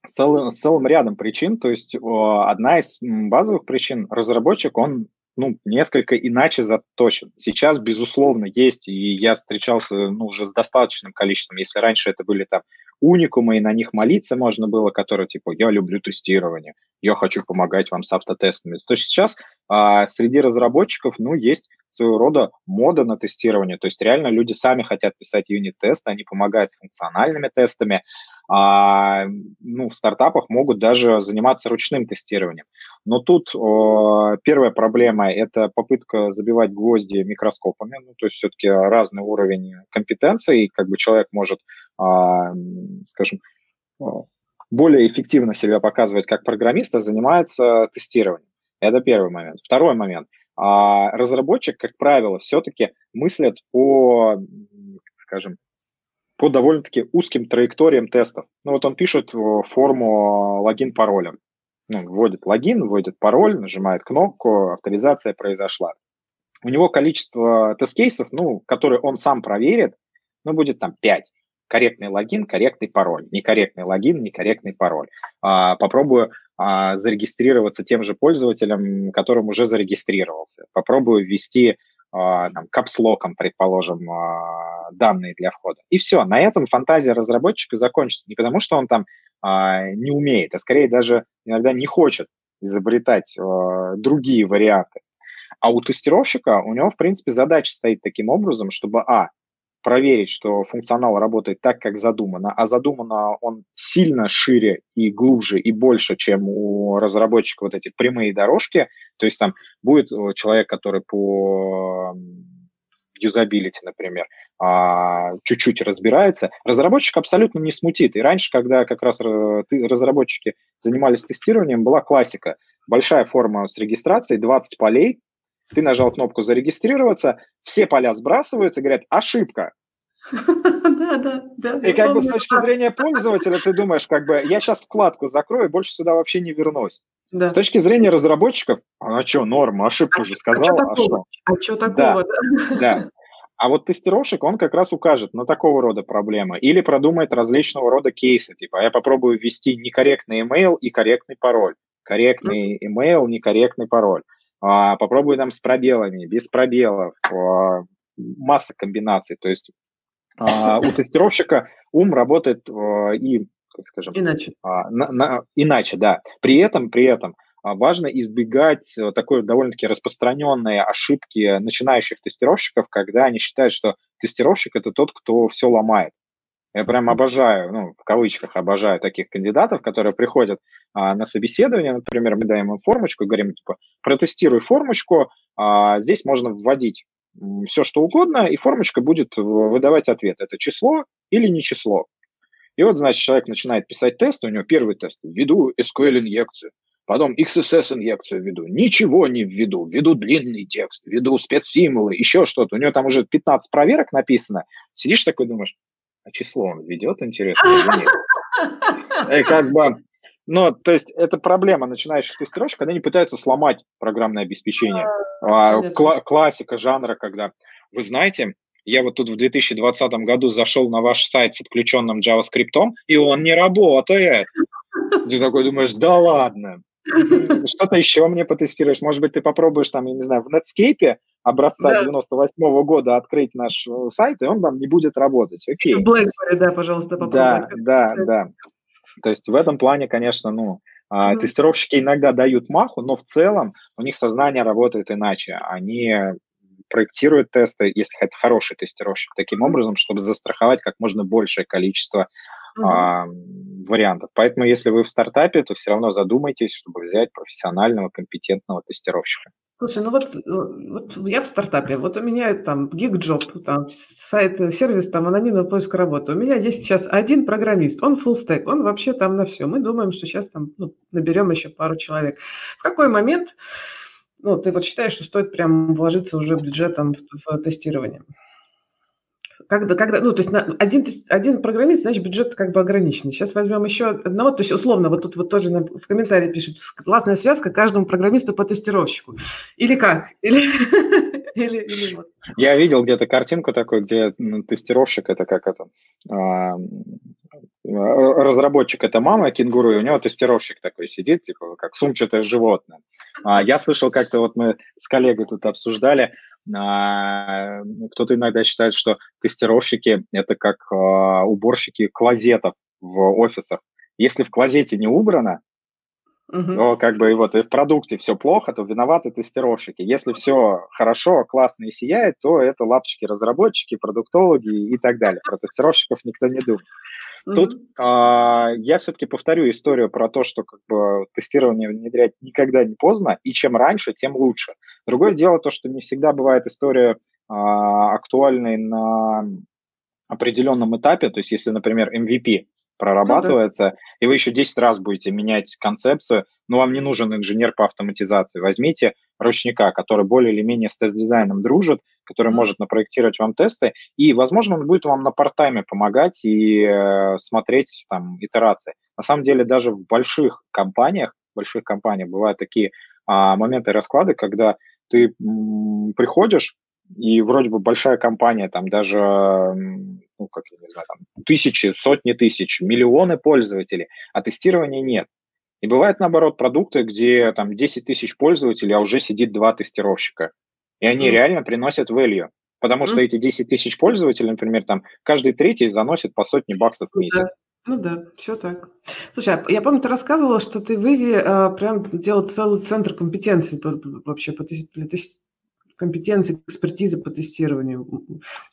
с целым, с целым рядом причин. То есть одна из базовых причин, разработчик, он ну, несколько иначе заточен. Сейчас, безусловно, есть, и я встречался ну, уже с достаточным количеством. Если раньше это были там уникумы, и на них молиться можно было, которые типа «я люблю тестирование», «я хочу помогать вам с автотестами», то сейчас а, среди разработчиков, ну, есть своего рода мода на тестирование, то есть реально люди сами хотят писать юнит-тесты, они помогают с функциональными тестами, а, ну, в стартапах могут даже заниматься ручным тестированием. Но тут о, первая проблема – это попытка забивать гвозди микроскопами, ну, то есть все-таки разный уровень компетенции, как бы человек может, скажем, более эффективно себя показывать как программист, а занимается тестированием. Это первый момент. Второй момент. А разработчик, как правило, все-таки мыслит по, скажем, по довольно-таки узким траекториям тестов. Ну вот он пишет форму логин-пароля. Ну, вводит логин, вводит пароль, нажимает кнопку, авторизация произошла. У него количество тест-кейсов, ну, которые он сам проверит, ну, будет там 5. Корректный логин, корректный пароль, некорректный логин, некорректный пароль. А, попробую а, зарегистрироваться тем же пользователем, которым уже зарегистрировался. Попробую ввести а, там, капслоком, предположим, а, данные для входа. И все, на этом фантазия разработчика закончится. Не потому, что он там а, не умеет, а скорее даже иногда не хочет изобретать другие варианты. А у тестировщика, у него, в принципе, задача стоит таким образом, чтобы, а, проверить, что функционал работает так, как задумано, а задумано он сильно шире и глубже и больше, чем у разработчика вот эти прямые дорожки. То есть там будет э, человек, который по юзабилити, например, а, чуть-чуть разбирается, разработчик абсолютно не смутит. И раньше, когда как раз э, разработчики занимались тестированием, была классика. Большая форма с регистрацией, 20 полей, ты нажал кнопку «Зарегистрироваться», все поля сбрасываются, говорят «Ошибка». Да, да, да. И как бы с точки зрения пользователя ты думаешь, как бы я сейчас вкладку закрою, больше сюда вообще не вернусь. Да. С точки зрения разработчиков, а что, норма, ошибку а, же сказал, а что? А что такого, да? Да. А вот тестировщик, он как раз укажет на такого рода проблемы или продумает различного рода кейсы, типа я попробую ввести некорректный email и корректный пароль, корректный email, некорректный пароль. А, попробуй там с пробелами, без пробелов, а, масса комбинаций. То есть а, у тестировщика ум работает и, как скажем, иначе. На, на, иначе, да. При этом, при этом важно избегать такой довольно-таки распространенной ошибки начинающих тестировщиков, когда они считают, что тестировщик это тот, кто все ломает. Я прям обожаю, ну, в кавычках обожаю таких кандидатов, которые приходят а, на собеседование, например, мы даем им формочку, говорим, типа, протестируй формочку, а, здесь можно вводить все, что угодно, и формочка будет выдавать ответ, это число или не число. И вот, значит, человек начинает писать тест, у него первый тест, введу SQL-инъекцию, потом XSS-инъекцию введу, ничего не введу, введу длинный текст, введу спецсимволы, еще что-то. У него там уже 15 проверок написано. Сидишь такой, думаешь, а число он ведет, интересно, или нет? И как бы, ну, то есть это проблема начинающих тестировщиков, они пытаются сломать программное обеспечение. А, кла- классика жанра, когда, вы знаете, я вот тут в 2020 году зашел на ваш сайт с отключенным JavaScript, и он не работает. Ты такой думаешь, да ладно. Что-то еще мне потестируешь. Может быть, ты попробуешь там, я не знаю, в Netscape образца да. 98 -го года открыть наш э, сайт, и он там не будет работать. Окей. В BlackBerry, да, пожалуйста, попробуй. Да, да, да. То есть в этом плане, конечно, ну, mm-hmm. тестировщики иногда дают маху, но в целом у них сознание работает иначе. Они проектируют тесты, если это хороший тестировщик, таким образом, чтобы застраховать как можно большее количество mm-hmm. а, вариантов. Поэтому, если вы в стартапе, то все равно задумайтесь, чтобы взять профессионального, компетентного тестировщика. Слушай, ну вот, э, вот я в стартапе, вот у меня там гигджоп, там сайт, сервис, там анонимный поиск работы. У меня есть сейчас один программист, он full stack, он вообще там на все. Мы думаем, что сейчас там ну, наберем еще пару человек. В какой момент, ну, ты вот считаешь, что стоит прям вложиться уже бюджетом в, в тестирование? Когда, когда, ну, то есть один, один программист, значит, бюджет как бы ограничен. Сейчас возьмем еще одного, то есть условно, вот тут вот тоже в комментарии пишет, классная связка каждому программисту по тестировщику. Или как? Или, или, или вот. Я видел где-то картинку такой, где тестировщик это как это, а, разработчик это мама кенгуру, и у него тестировщик такой сидит, типа как сумчатое животное. А, я слышал как-то, вот мы с коллегой тут обсуждали, кто-то иногда считает, что тестировщики – это как а, уборщики клозетов в офисах. Если в клозете не убрано, Uh-huh. то как бы и вот и в продукте все плохо, то виноваты тестировщики. Если все хорошо, классно и сияет, то это лапчики разработчики, продуктологи и так далее. Про тестировщиков никто не думает. Тут а, я все-таки повторю историю про то, что как бы тестирование внедрять никогда не поздно, и чем раньше, тем лучше. Другое дело то, что не всегда бывает история а, актуальной на определенном этапе, то есть если, например, MVP прорабатывается, ну, да. и вы еще 10 раз будете менять концепцию, но вам не нужен инженер по автоматизации. Возьмите ручника, который более или менее с тест-дизайном дружит, который может напроектировать вам тесты, и, возможно, он будет вам на парт-тайме помогать и э, смотреть там итерации. На самом деле, даже в больших компаниях, больших компаниях бывают такие а, моменты расклады, когда ты м, приходишь, и вроде бы большая компания, там даже, ну, как я не знаю, там тысячи, сотни тысяч, миллионы пользователей, а тестирования нет. И бывает, наоборот, продукты, где там 10 тысяч пользователей, а уже сидит два тестировщика. И они mm. реально приносят value. Потому mm. что эти 10 тысяч пользователей, например, там каждый третий заносит по сотне баксов в месяц. Ну да, все так. Слушай, а я помню, ты рассказывала, что ты в Иви а, прям делал целый центр компетенций по, вообще по, по, компетенции, экспертизы по тестированию.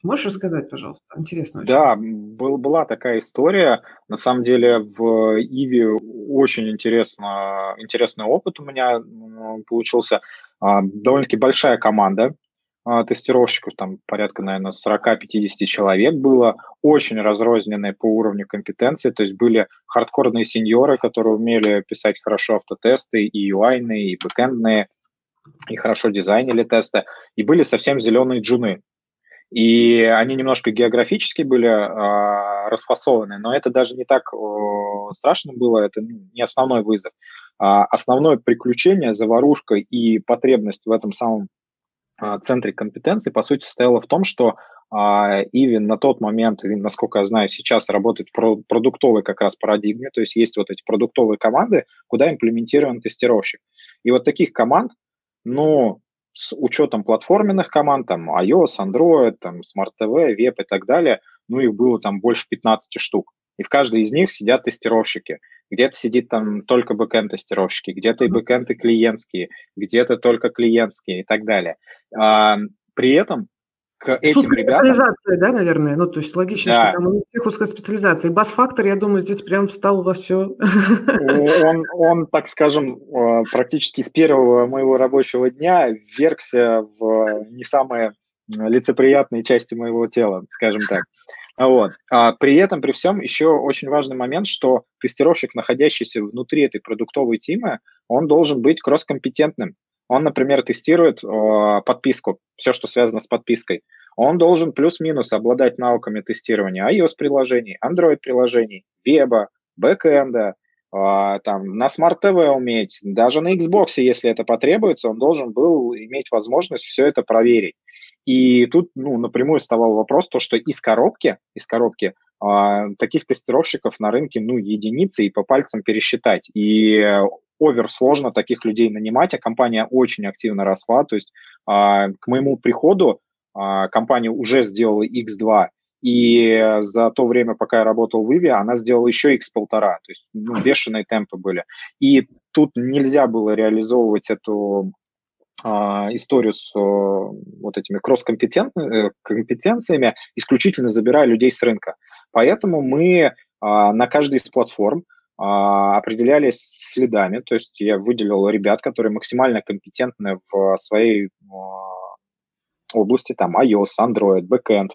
Можешь рассказать, пожалуйста? Интересно. Очень. Да, был, была такая история. На самом деле в Иви очень интересно, интересный опыт у меня получился. А, довольно-таки большая команда а, тестировщиков, там порядка, наверное, 40-50 человек было, очень разрозненные по уровню компетенции, то есть были хардкорные сеньоры, которые умели писать хорошо автотесты, и UI, и бэкэндные, и хорошо дизайнили тесты, и были совсем зеленые джуны. И они немножко географически были э, расфасованы, но это даже не так э, страшно было, это не основной вызов. А основное приключение, заварушка и потребность в этом самом э, центре компетенции, по сути, состояла в том, что Ивен на тот момент, насколько я знаю, сейчас работает в продуктовой как раз парадигме, то есть есть вот эти продуктовые команды, куда имплементирован тестировщик. И вот таких команд но с учетом платформенных команд, там iOS, Android, там Smart TV, Web и так далее, ну их было там больше 15 штук. И в каждой из них сидят тестировщики. Где-то сидит там только backend тестировщики, где-то и backend и клиентские, где-то только клиентские и так далее. А, при этом к этим ребятам... специализация, да, наверное? Ну, то есть логично, да. что там у них узкая специализация. И bus-фактор, я думаю, здесь прям встал во все. Он, он, так скажем, э, практически с первого моего рабочего дня вергся в не самые лицеприятные части моего тела, скажем так. Вот. А при этом, при всем, еще очень важный момент, что тестировщик, находящийся внутри этой продуктовой тимы, он должен быть кросс-компетентным. Он, например, тестирует э, подписку, все, что связано с подпиской. Он должен плюс-минус обладать навыками тестирования iOS-приложений, Android-приложений, веба, бэкэнда, э, там, на TV уметь, даже на Xbox, если это потребуется, он должен был иметь возможность все это проверить. И тут ну, напрямую вставал вопрос, то, что из коробки, из коробки э, таких тестировщиков на рынке ну, единицы и по пальцам пересчитать. И овер сложно таких людей нанимать, а компания очень активно росла. То есть а, к моему приходу а, компания уже сделала X2, и за то время, пока я работал в Иве, она сделала еще X1,5. То есть ну, бешеные темпы были. И тут нельзя было реализовывать эту а, историю с вот этими кросс-компетенциями, исключительно забирая людей с рынка. Поэтому мы на каждой из платформ определялись следами, то есть я выделил ребят, которые максимально компетентны в своей а, области, там iOS, Android, Backend,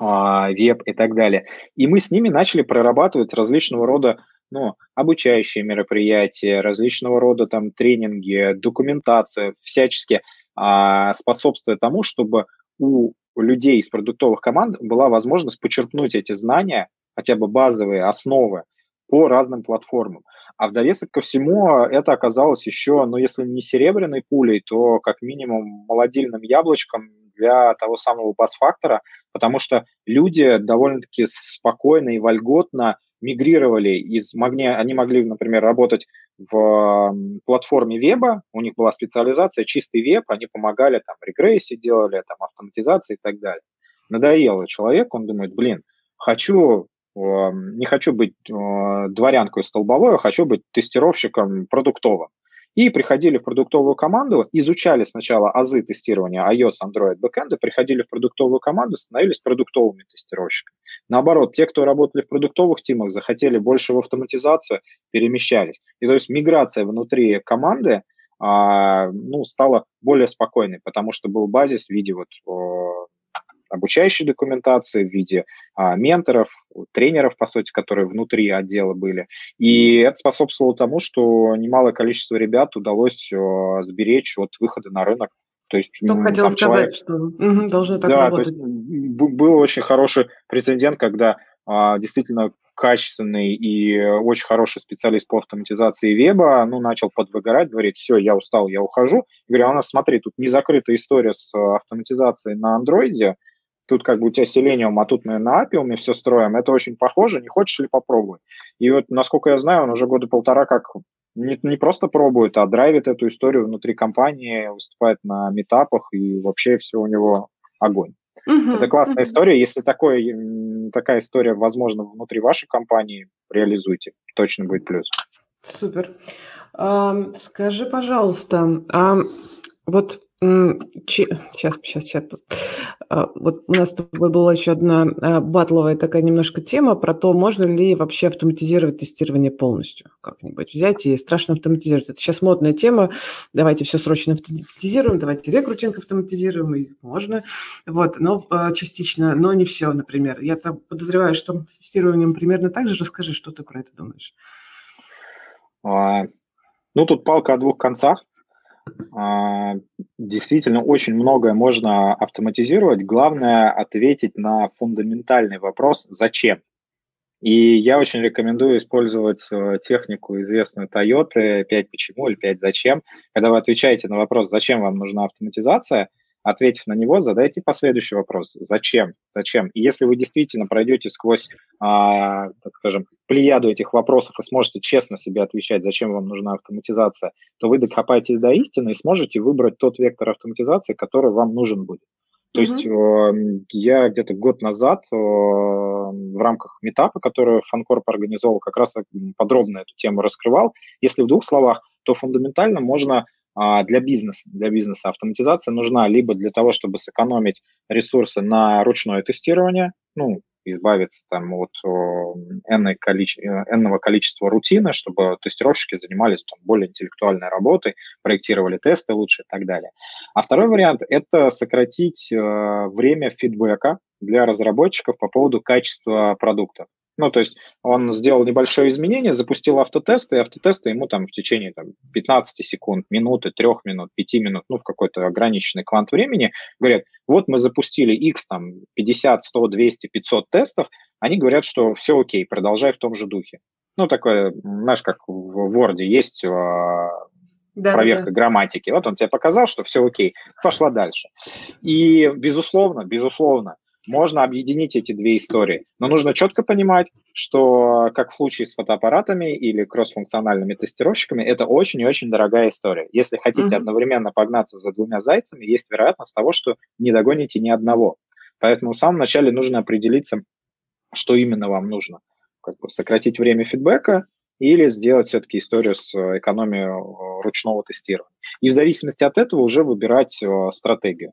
а, веб и так далее. И мы с ними начали прорабатывать различного рода ну, обучающие мероприятия, различного рода там тренинги, документация, всячески а, способствуя тому, чтобы у людей из продуктовых команд была возможность почерпнуть эти знания, хотя бы базовые основы, по разным платформам. А в довесок ко всему это оказалось еще, ну, если не серебряной пулей, то как минимум молодильным яблочком для того самого бас-фактора, потому что люди довольно-таки спокойно и вольготно мигрировали из могли, они могли, например, работать в платформе веба, у них была специализация, чистый веб, они помогали там регрессии делали, там автоматизации и так далее. Надоело человек, он думает, блин, хочу не хочу быть дворянкой столбовой, а хочу быть тестировщиком продуктовым. И приходили в продуктовую команду, изучали сначала азы тестирования iOS, Android, Backend, приходили в продуктовую команду, становились продуктовыми тестировщиками. Наоборот, те, кто работали в продуктовых тимах, захотели больше в автоматизацию, перемещались. И то есть миграция внутри команды а, ну, стала более спокойной, потому что был базис в виде вот обучающей документации, в виде а, менторов, тренеров, по сути, которые внутри отдела были. И это способствовало тому, что немалое количество ребят удалось а, сберечь от выхода на рынок. То есть, Только хотел сказать, человек... что угу, должно так да, работать. То есть, был очень хороший прецедент, когда а, действительно качественный и очень хороший специалист по автоматизации веба, ну, начал подвыгорать, говорит, все, я устал, я ухожу. Я говорю, а у нас, смотри, тут не закрытая история с автоматизацией на андроиде, тут как бы у тебя Selenium, а тут мы на Appium все строим, это очень похоже, не хочешь ли попробовать? И вот, насколько я знаю, он уже года полтора как не, не просто пробует, а драйвит эту историю внутри компании, выступает на метапах, и вообще все у него огонь. Uh-huh, это классная uh-huh. история. Если такой, такая история возможно внутри вашей компании, реализуйте. Точно будет плюс. Супер. А, скажи, пожалуйста, а вот Сейчас, сейчас, сейчас. А, вот у нас с тобой была еще одна а, батловая такая немножко тема про то, можно ли вообще автоматизировать тестирование полностью. Как-нибудь взять и страшно автоматизировать. Это сейчас модная тема. Давайте все срочно автоматизируем, давайте рекрутинг автоматизируем, и можно. Вот, но а, частично, но не все, например. Я там подозреваю, что с тестированием примерно так же. Расскажи, что ты про это думаешь. Ну, тут палка о двух концах. А, действительно, очень многое можно автоматизировать. Главное ответить на фундаментальный вопрос «Зачем?». И я очень рекомендую использовать э, технику известную Toyota 5 почему или 5 зачем. Когда вы отвечаете на вопрос, зачем вам нужна автоматизация – ответив на него, задайте последующий вопрос. Зачем? Зачем? И если вы действительно пройдете сквозь, а, так скажем, плеяду этих вопросов и сможете честно себе отвечать, зачем вам нужна автоматизация, то вы докопаетесь до истины и сможете выбрать тот вектор автоматизации, который вам нужен будет. То mm-hmm. есть э, я где-то год назад э, в рамках метапа, который Фанкорп организовал, как раз подробно эту тему раскрывал. Если в двух словах, то фундаментально можно для бизнеса. Для бизнеса автоматизация нужна либо для того, чтобы сэкономить ресурсы на ручное тестирование, ну, избавиться там от количе... энного количества рутины, чтобы тестировщики занимались там, более интеллектуальной работой, проектировали тесты лучше и так далее. А второй вариант – это сократить э, время фидбэка для разработчиков по поводу качества продукта. Ну, то есть он сделал небольшое изменение, запустил автотесты, и автотесты ему там в течение там, 15 секунд, минуты, 3 минут, 5 минут, ну, в какой-то ограниченный квант времени, говорят, вот мы запустили X, там, 50, 100, 200, 500 тестов, они говорят, что все окей, продолжай в том же духе. Ну, такое, знаешь, как в Word есть а, да, проверка да. грамматики. Вот он тебе показал, что все окей, пошла дальше. И, безусловно, безусловно, можно объединить эти две истории. Но нужно четко понимать, что, как в случае с фотоаппаратами или кроссфункциональными тестировщиками, это очень и очень дорогая история. Если хотите mm-hmm. одновременно погнаться за двумя зайцами, есть вероятность того, что не догоните ни одного. Поэтому в самом начале нужно определиться, что именно вам нужно. Как бы сократить время фидбэка или сделать все-таки историю с экономией э, ручного тестирования. И в зависимости от этого уже выбирать э, стратегию.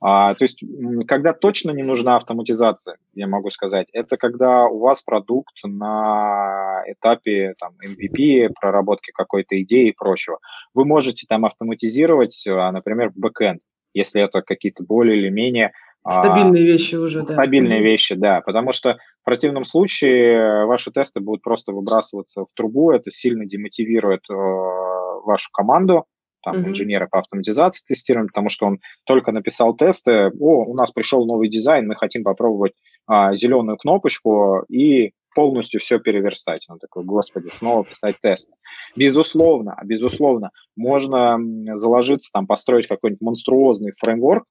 А, то есть, когда точно не нужна автоматизация, я могу сказать, это когда у вас продукт на этапе там, MVP, проработки какой-то идеи и прочего. Вы можете там автоматизировать, а, например, бэкэнд, если это какие-то более или менее а, Стабильные вещи уже, да. Стабильные вещи, да. Потому что в противном случае ваши тесты будут просто выбрасываться в трубу, это сильно демотивирует э, вашу команду, там, mm-hmm. инженера по автоматизации тестирования, потому что он только написал тесты, о, у нас пришел новый дизайн, мы хотим попробовать а, зеленую кнопочку и полностью все переверстать. Он такой, господи, снова писать тест. Безусловно, безусловно, можно заложиться, там, построить какой-нибудь монструозный фреймворк,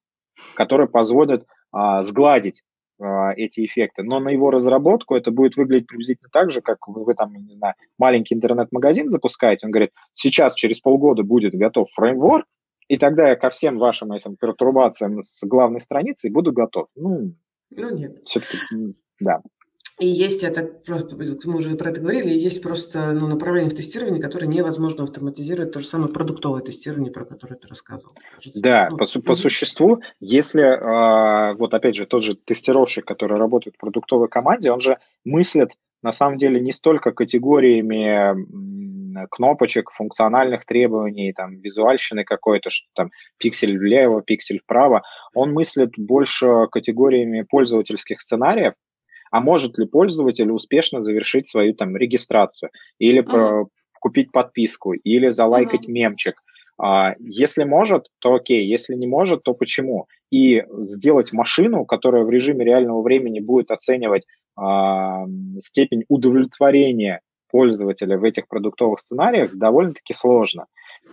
который позволит а, сгладить эти эффекты. Но на его разработку это будет выглядеть приблизительно так же, как вы, вы там, не знаю, маленький интернет-магазин запускаете. Он говорит, сейчас, через полгода будет готов фреймворк, и тогда я ко всем вашим этим пертурбациям с главной страницы буду готов. Ну, ну нет. Все-таки, да. И есть, это просто, мы уже про это говорили, есть просто ну, направление в тестировании, которое невозможно автоматизировать, то же самое продуктовое тестирование, про которое ты рассказывал. Кажется. Да, ну, по, по mm существу, если, э, вот опять же, тот же тестировщик, который работает в продуктовой команде, он же мыслит на самом деле не столько категориями кнопочек, функциональных требований, там, визуальщины какой-то, что там пиксель влево, пиксель вправо, он мыслит больше категориями пользовательских сценариев, а может ли пользователь успешно завершить свою там регистрацию или uh-huh. купить подписку или залайкать uh-huh. мемчик. А, если может, то окей, если не может, то почему? И сделать машину, которая в режиме реального времени будет оценивать а, степень удовлетворения пользователя в этих продуктовых сценариях довольно-таки сложно.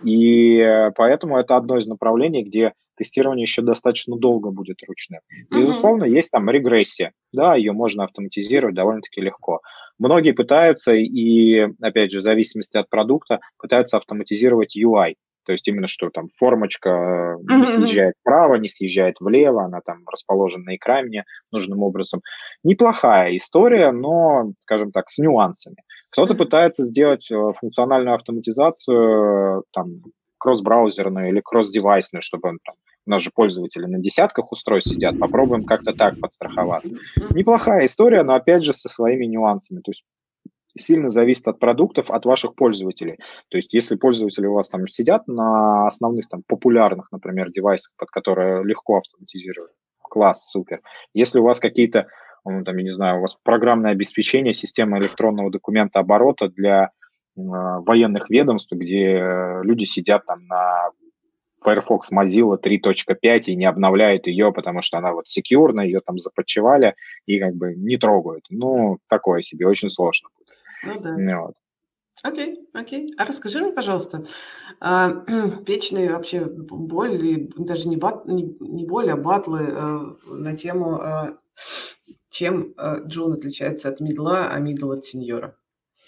И поэтому это одно из направлений, где тестирование еще достаточно долго будет ручным. Безусловно, есть там регрессия, да, ее можно автоматизировать довольно-таки легко. Многие пытаются, и, опять же, в зависимости от продукта, пытаются автоматизировать UI, то есть именно что там формочка не съезжает вправо, не съезжает влево, она там расположена на экране нужным образом. Неплохая история, но, скажем так, с нюансами. Кто-то пытается сделать э, функциональную автоматизацию там кросс-браузерную или кросс-девайсную, чтобы он там, у нас же пользователи на десятках устройств сидят, попробуем как-то так подстраховаться. Неплохая история, но опять же со своими нюансами. То есть сильно зависит от продуктов, от ваших пользователей. То есть, если пользователи у вас там сидят на основных там популярных, например, девайсах, под которые легко автоматизировать, класс, супер. Если у вас какие-то, ну, там, я не знаю, у вас программное обеспечение, система электронного документа оборота для военных ведомств, где люди сидят там на Firefox Mozilla 3.5 и не обновляют ее, потому что она вот секьюрная, ее там запатчевали и как бы не трогают. Ну, такое себе, очень сложно будет. Ну да. Вот. Окей, окей. А расскажи мне, пожалуйста, а, вечные вообще боли, даже не, бат, не, не боли, а батлы а, на тему, а, чем а, Джун отличается от мидла, а мидл от сеньора.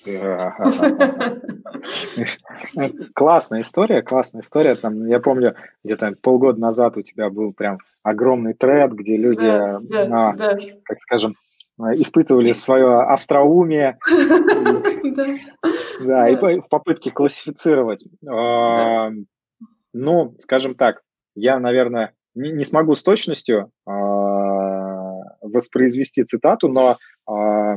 Классная история, классная история. Там, я помню, где-то полгода назад у тебя был прям огромный тред, где люди, да, да, а, да. как скажем, Э, испытывали свое остроумие. Да, и в попытке классифицировать. А, ну, скажем так, я, наверное, не смогу с точностью а, воспроизвести цитату, но а,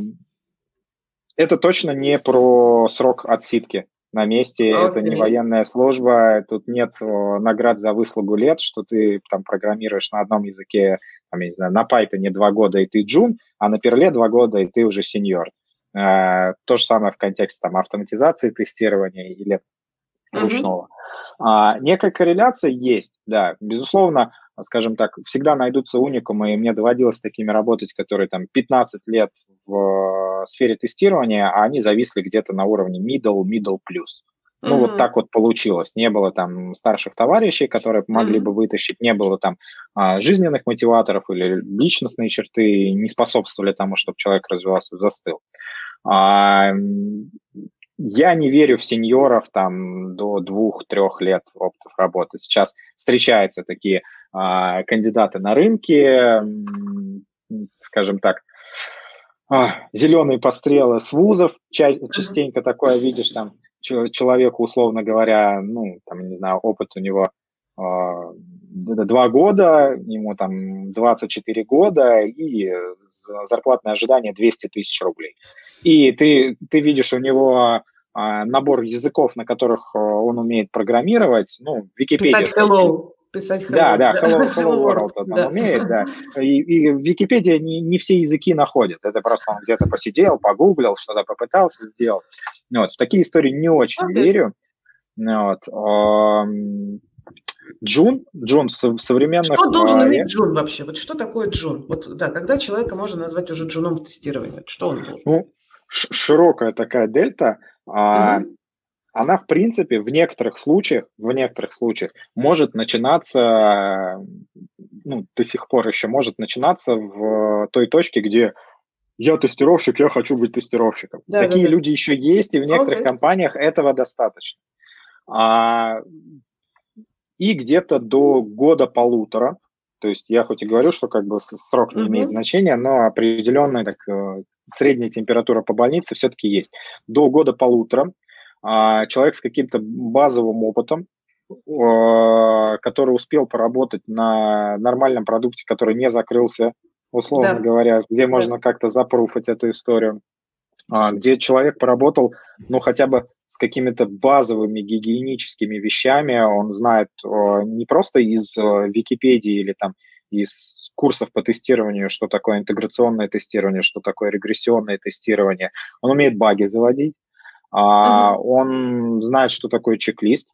это точно не про срок отсидки на месте, okay. это не военная служба, тут нет наград за выслугу лет, что ты там программируешь на одном языке там, я не знаю, на Python два года, и ты джун, а на Perl два года, и ты уже сеньор. Э, то же самое в контексте там, автоматизации тестирования или ручного. Mm-hmm. А, некая корреляция есть, да, безусловно, скажем так, всегда найдутся уникумы, и мне доводилось с такими работать, которые там 15 лет в сфере тестирования, а они зависли где-то на уровне middle, middle plus. Ну, mm-hmm. вот так вот получилось. Не было там старших товарищей, которые могли mm-hmm. бы вытащить, не было там а, жизненных мотиваторов или личностные черты не способствовали тому, чтобы человек развивался, застыл. А, я не верю в сеньоров там до двух-трех лет опытов работы. Сейчас встречаются такие а, кандидаты на рынке, скажем так, а, зеленые пострелы с вузов, часть, частенько такое видишь там человеку, условно говоря, ну, там, не знаю, опыт у него э, два года, ему там 24 года и зарплатное ожидание 200 тысяч рублей. И ты, ты видишь у него э, набор языков, на которых э, он умеет программировать, ну, Википедия. Hello писать hello. Да, да, hello, hello world он да. умеет, да. И, и в Википедии не, не все языки находят. Это просто он где-то посидел, погуглил, что-то попытался сделать. Вот. В такие истории не очень okay. верю. Вот. Джун, Джун в современных... Что должен уметь Джун вообще? Вот что такое Джун? Вот, да, когда человека можно назвать уже Джуном в тестировании? Что он должен? Ну, широкая такая дельта. Mm-hmm она, в принципе, в некоторых случаях, в некоторых случаях может начинаться, ну, до сих пор еще может начинаться в той точке, где я тестировщик, я хочу быть тестировщиком. Да, Такие да, да. люди еще есть, и в некоторых okay. компаниях этого достаточно. А, и где-то до года-полутора, то есть я хоть и говорю, что как бы срок не имеет значения, но определенная так, э, средняя температура по больнице все-таки есть. До года-полутора а человек с каким-то базовым опытом, который успел поработать на нормальном продукте, который не закрылся, условно да. говоря, где да. можно как-то запруфать эту историю, где человек поработал, ну, хотя бы с какими-то базовыми гигиеническими вещами, он знает не просто из Википедии или там из курсов по тестированию, что такое интеграционное тестирование, что такое регрессионное тестирование, он умеет баги заводить, а, uh-huh. Он знает, что такое чек-лист,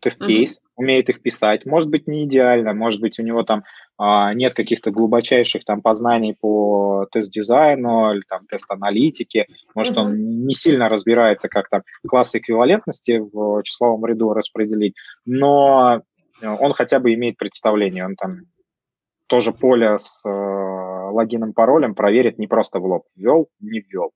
тест-кейс, uh-huh. умеет их писать. Может быть, не идеально, может быть, у него там а, нет каких-то глубочайших там познаний по тест-дизайну или там тест-аналитике. Может, uh-huh. он не сильно разбирается, как там класс эквивалентности в числовом ряду распределить. Но он хотя бы имеет представление, он там тоже поле с э, логином, паролем проверит не просто в лоб, ввел, не ввел.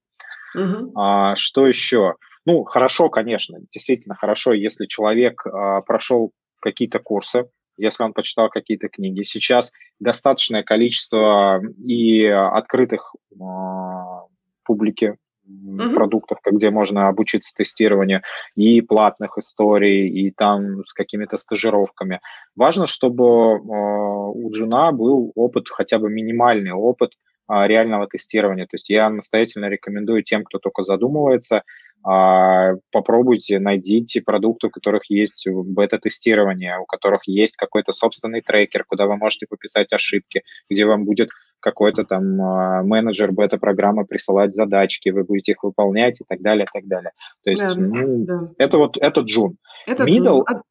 Угу. А, что еще? Ну, хорошо, конечно, действительно хорошо, если человек а, прошел какие-то курсы, если он почитал какие-то книги. Сейчас достаточное количество и открытых а, публики mm-hmm. продуктов, где можно обучиться тестированию, и платных историй, и там с какими-то стажировками. Важно, чтобы э, у Джуна был опыт, хотя бы минимальный опыт э, реального тестирования. То есть я настоятельно рекомендую тем, кто только задумывается, а, попробуйте, найдите продукты, у которых есть бета-тестирование, у которых есть какой-то собственный трекер, куда вы можете пописать ошибки, где вам будет какой-то там а, менеджер бета-программы присылать задачки, вы будете их выполнять и так далее, и так далее. То есть, да, ну, да. это вот, это джун. Это Middle, джун.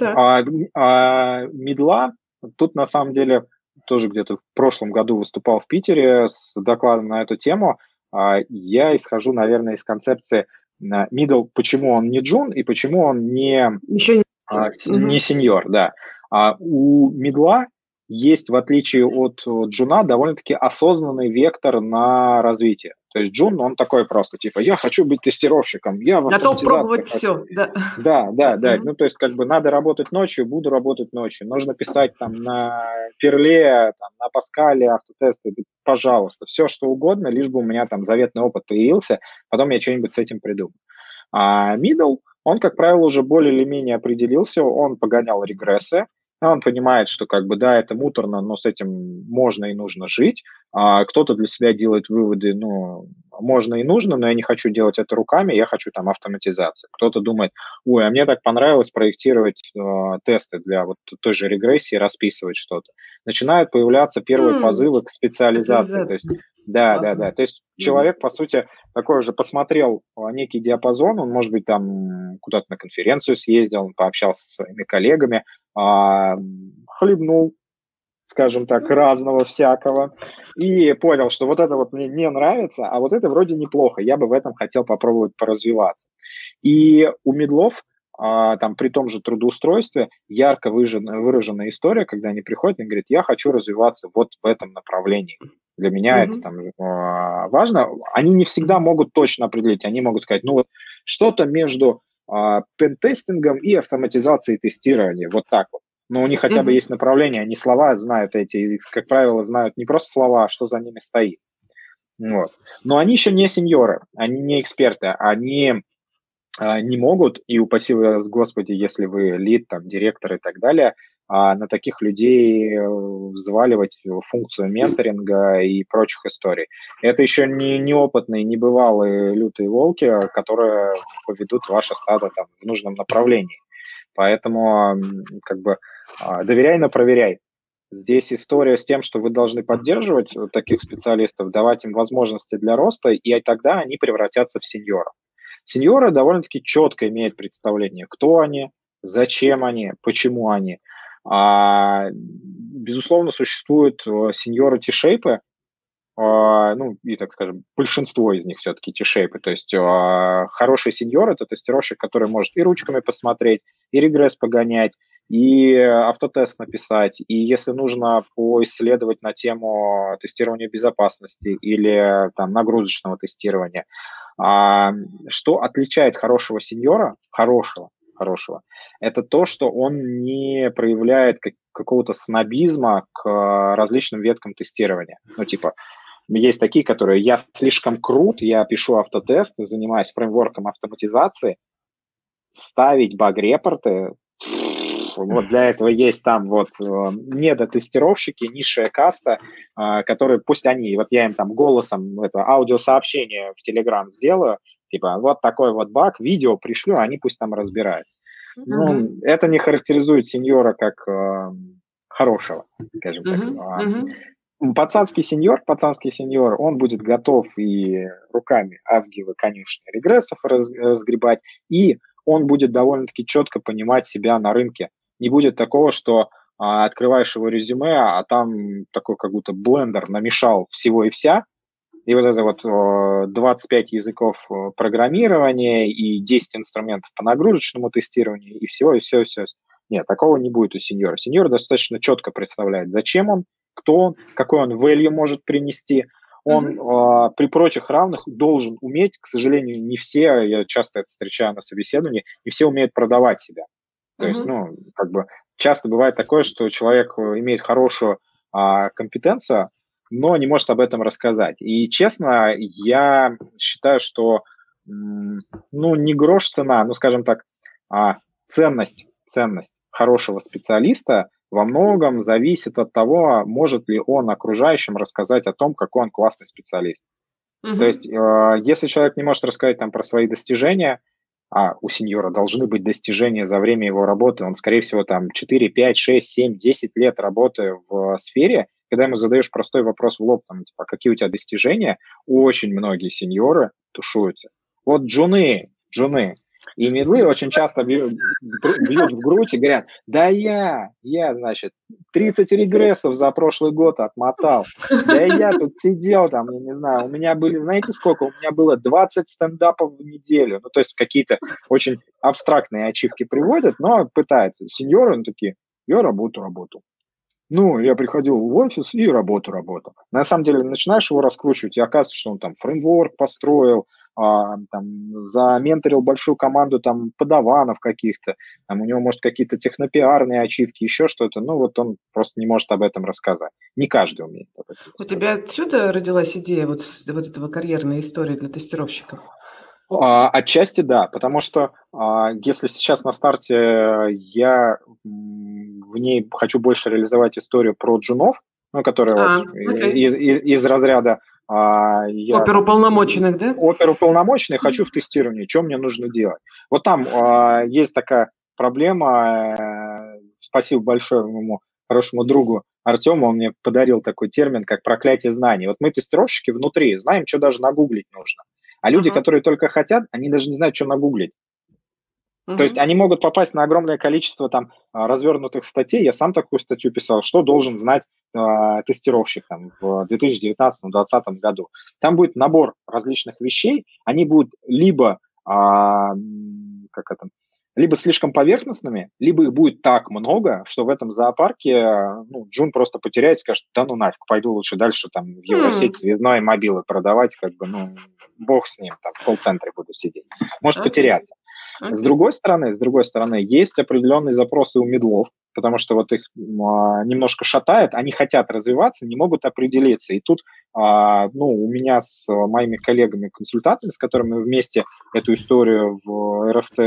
А, а, медла, тут на самом деле тоже где-то в прошлом году выступал в Питере с докладом на эту тему, а, я исхожу, наверное, из концепции middle, почему он не джун и почему он не, Еще не, а, не сеньор, да. А у мидла есть, в отличие от джуна, довольно-таки осознанный вектор на развитие. То есть Джун, он такой просто, типа, я хочу быть тестировщиком, я Готов пробовать хочу. все, да. Да, да, да. Mm-hmm. Ну, то есть, как бы, надо работать ночью, буду работать ночью. Нужно писать там на Перле, там, на Паскале автотесты, пожалуйста, все что угодно, лишь бы у меня там заветный опыт появился, потом я что-нибудь с этим придумаю. А middle, он, как правило, уже более или менее определился, он погонял регрессы, он понимает, что как бы да, это муторно, но с этим можно и нужно жить. А кто-то для себя делает выводы, ну, можно и нужно, но я не хочу делать это руками, я хочу там автоматизацию. Кто-то думает, ой, а мне так понравилось проектировать э, тесты для вот той же регрессии, расписывать что-то. Начинают появляться первые mm. позывы к специализации. То есть да, Классно. да, да. То есть человек, по сути, такой же посмотрел а, некий диапазон, он, может быть, там куда-то на конференцию съездил, он пообщался с своими коллегами, а, хлебнул, скажем так, разного всякого, и понял, что вот это вот мне не нравится, а вот это вроде неплохо, я бы в этом хотел попробовать поразвиваться. И у медлов а, там при том же трудоустройстве ярко выраженная, выраженная история, когда они приходят и говорят, я хочу развиваться вот в этом направлении. Для меня mm-hmm. это там а, важно. Они не всегда могут точно определить. Они могут сказать, ну вот что-то между а, пентестингом и автоматизацией тестирования. Вот так вот. Но у них хотя mm-hmm. бы есть направление, они слова знают эти, как правило, знают не просто слова, а что за ними стоит. Вот. Но они еще не сеньоры, они не эксперты, они а, не могут, и упаси вас, Господи, если вы лид, там, директор и так далее, а на таких людей э, взваливать функцию менторинга и прочих историй. Это еще не неопытные, небывалые лютые волки, которые поведут ваше стадо там, в нужном направлении. Поэтому как бы доверяй, но проверяй. Здесь история с тем, что вы должны поддерживать таких специалистов, давать им возможности для роста, и тогда они превратятся в сеньоров. Сеньоры довольно-таки четко имеют представление, кто они, зачем они, почему они. А, безусловно, существуют э, сеньоры T-шейпы, а, ну, и, так скажем, большинство из них все-таки T-шейпы. То есть а, хороший сеньор – это тестировщик, который может и ручками посмотреть, и регресс погонять, и автотест написать, и если нужно поисследовать на тему тестирования безопасности или там нагрузочного тестирования – а, что отличает хорошего сеньора, хорошего, хорошего, это то, что он не проявляет как, какого-то снобизма к а, различным веткам тестирования. Ну, типа, есть такие, которые я слишком крут, я пишу автотест, занимаюсь фреймворком автоматизации, ставить баг-репорты, вот для этого есть там вот э, недотестировщики, низшая каста, э, которые, пусть они, вот я им там голосом это аудиосообщение в Telegram сделаю, типа вот такой вот баг, видео пришлю, они пусть там разбираются. Mm-hmm. Ну, это не характеризует сеньора как э, хорошего, скажем так. Mm-hmm. Пацанский сеньор, пацанский сеньор, он будет готов и руками авгивы, конечно, регрессов раз, разгребать, и он будет довольно-таки четко понимать себя на рынке. Не будет такого, что а, открываешь его резюме, а там такой как будто блендер намешал всего и вся, и вот это вот 25 языков программирования и 10 инструментов по нагрузочному тестированию, и всего, и все, и все. Нет, такого не будет у сеньора. Сеньор достаточно четко представляет, зачем он, кто он, какой он value может принести. Он mm-hmm. э, при прочих равных должен уметь, к сожалению, не все, я часто это встречаю на собеседовании, не все умеют продавать себя. То mm-hmm. есть, ну, как бы часто бывает такое, что человек э, имеет хорошую э, компетенцию, но не может об этом рассказать. И честно, я считаю, что ну, не грош цена, ну, скажем так, а ценность, ценность хорошего специалиста во многом зависит от того, может ли он окружающим рассказать о том, какой он классный специалист. Mm-hmm. То есть, э, если человек не может рассказать там про свои достижения, а у сеньора должны быть достижения за время его работы, он, скорее всего, там 4, 5, 6, 7, 10 лет работы в сфере, когда ему задаешь простой вопрос в лоб, там, типа, «А какие у тебя достижения, очень многие сеньоры тушуются. Вот джуны, джуны, и медлы очень часто бьют, в грудь и говорят, да я, я, значит, 30 регрессов за прошлый год отмотал. Да я тут сидел там, я не знаю, у меня были, знаете сколько? У меня было 20 стендапов в неделю. Ну, то есть какие-то очень абстрактные ачивки приводят, но пытаются. Сеньоры, ну, такие, я работу, работу. Ну, я приходил в офис и работу, работу. На самом деле, начинаешь его раскручивать, и оказывается, что он там фреймворк построил, а, там, заменторил большую команду там подаванов каких-то, там, у него, может, какие-то технопиарные ачивки, еще что-то, ну, вот он просто не может об этом рассказать. Не каждый умеет об этом У тебя отсюда родилась идея вот, вот этого карьерной истории для тестировщиков? А, отчасти да, потому что а, если сейчас на старте я в ней хочу больше реализовать историю про джунов, ну, которая а, вот из, из, из разряда а, я... Оперуполномоченных, да? Оперуполномоченных хочу в тестировании, что мне нужно делать. Вот там а, есть такая проблема, э, спасибо большое моему хорошему другу Артему, он мне подарил такой термин, как проклятие знаний. Вот мы тестировщики внутри знаем, что даже нагуглить нужно. А люди, uh-huh. которые только хотят, они даже не знают, что нагуглить. То есть они могут попасть на огромное количество там а, развернутых статей. Я сам такую статью писал, что должен знать э, тестировщик там, в 2019-2020 году. Там будет набор различных вещей. Они будут либо, э, как это, либо слишком поверхностными, либо их будет так много, что в этом зоопарке ну, Джун просто потеряет скажет, да ну нафиг, пойду лучше дальше там в Евросеть mm. связной мобилы продавать, как бы, ну, бог с ним, там в колл-центре буду сидеть. Может okay. потеряться. Okay. С другой стороны, с другой стороны, есть определенные запросы у медлов, потому что вот их а, немножко шатает, они хотят развиваться, не могут определиться. И тут, а, ну, у меня с моими коллегами-консультантами, с которыми мы вместе эту историю в РФТ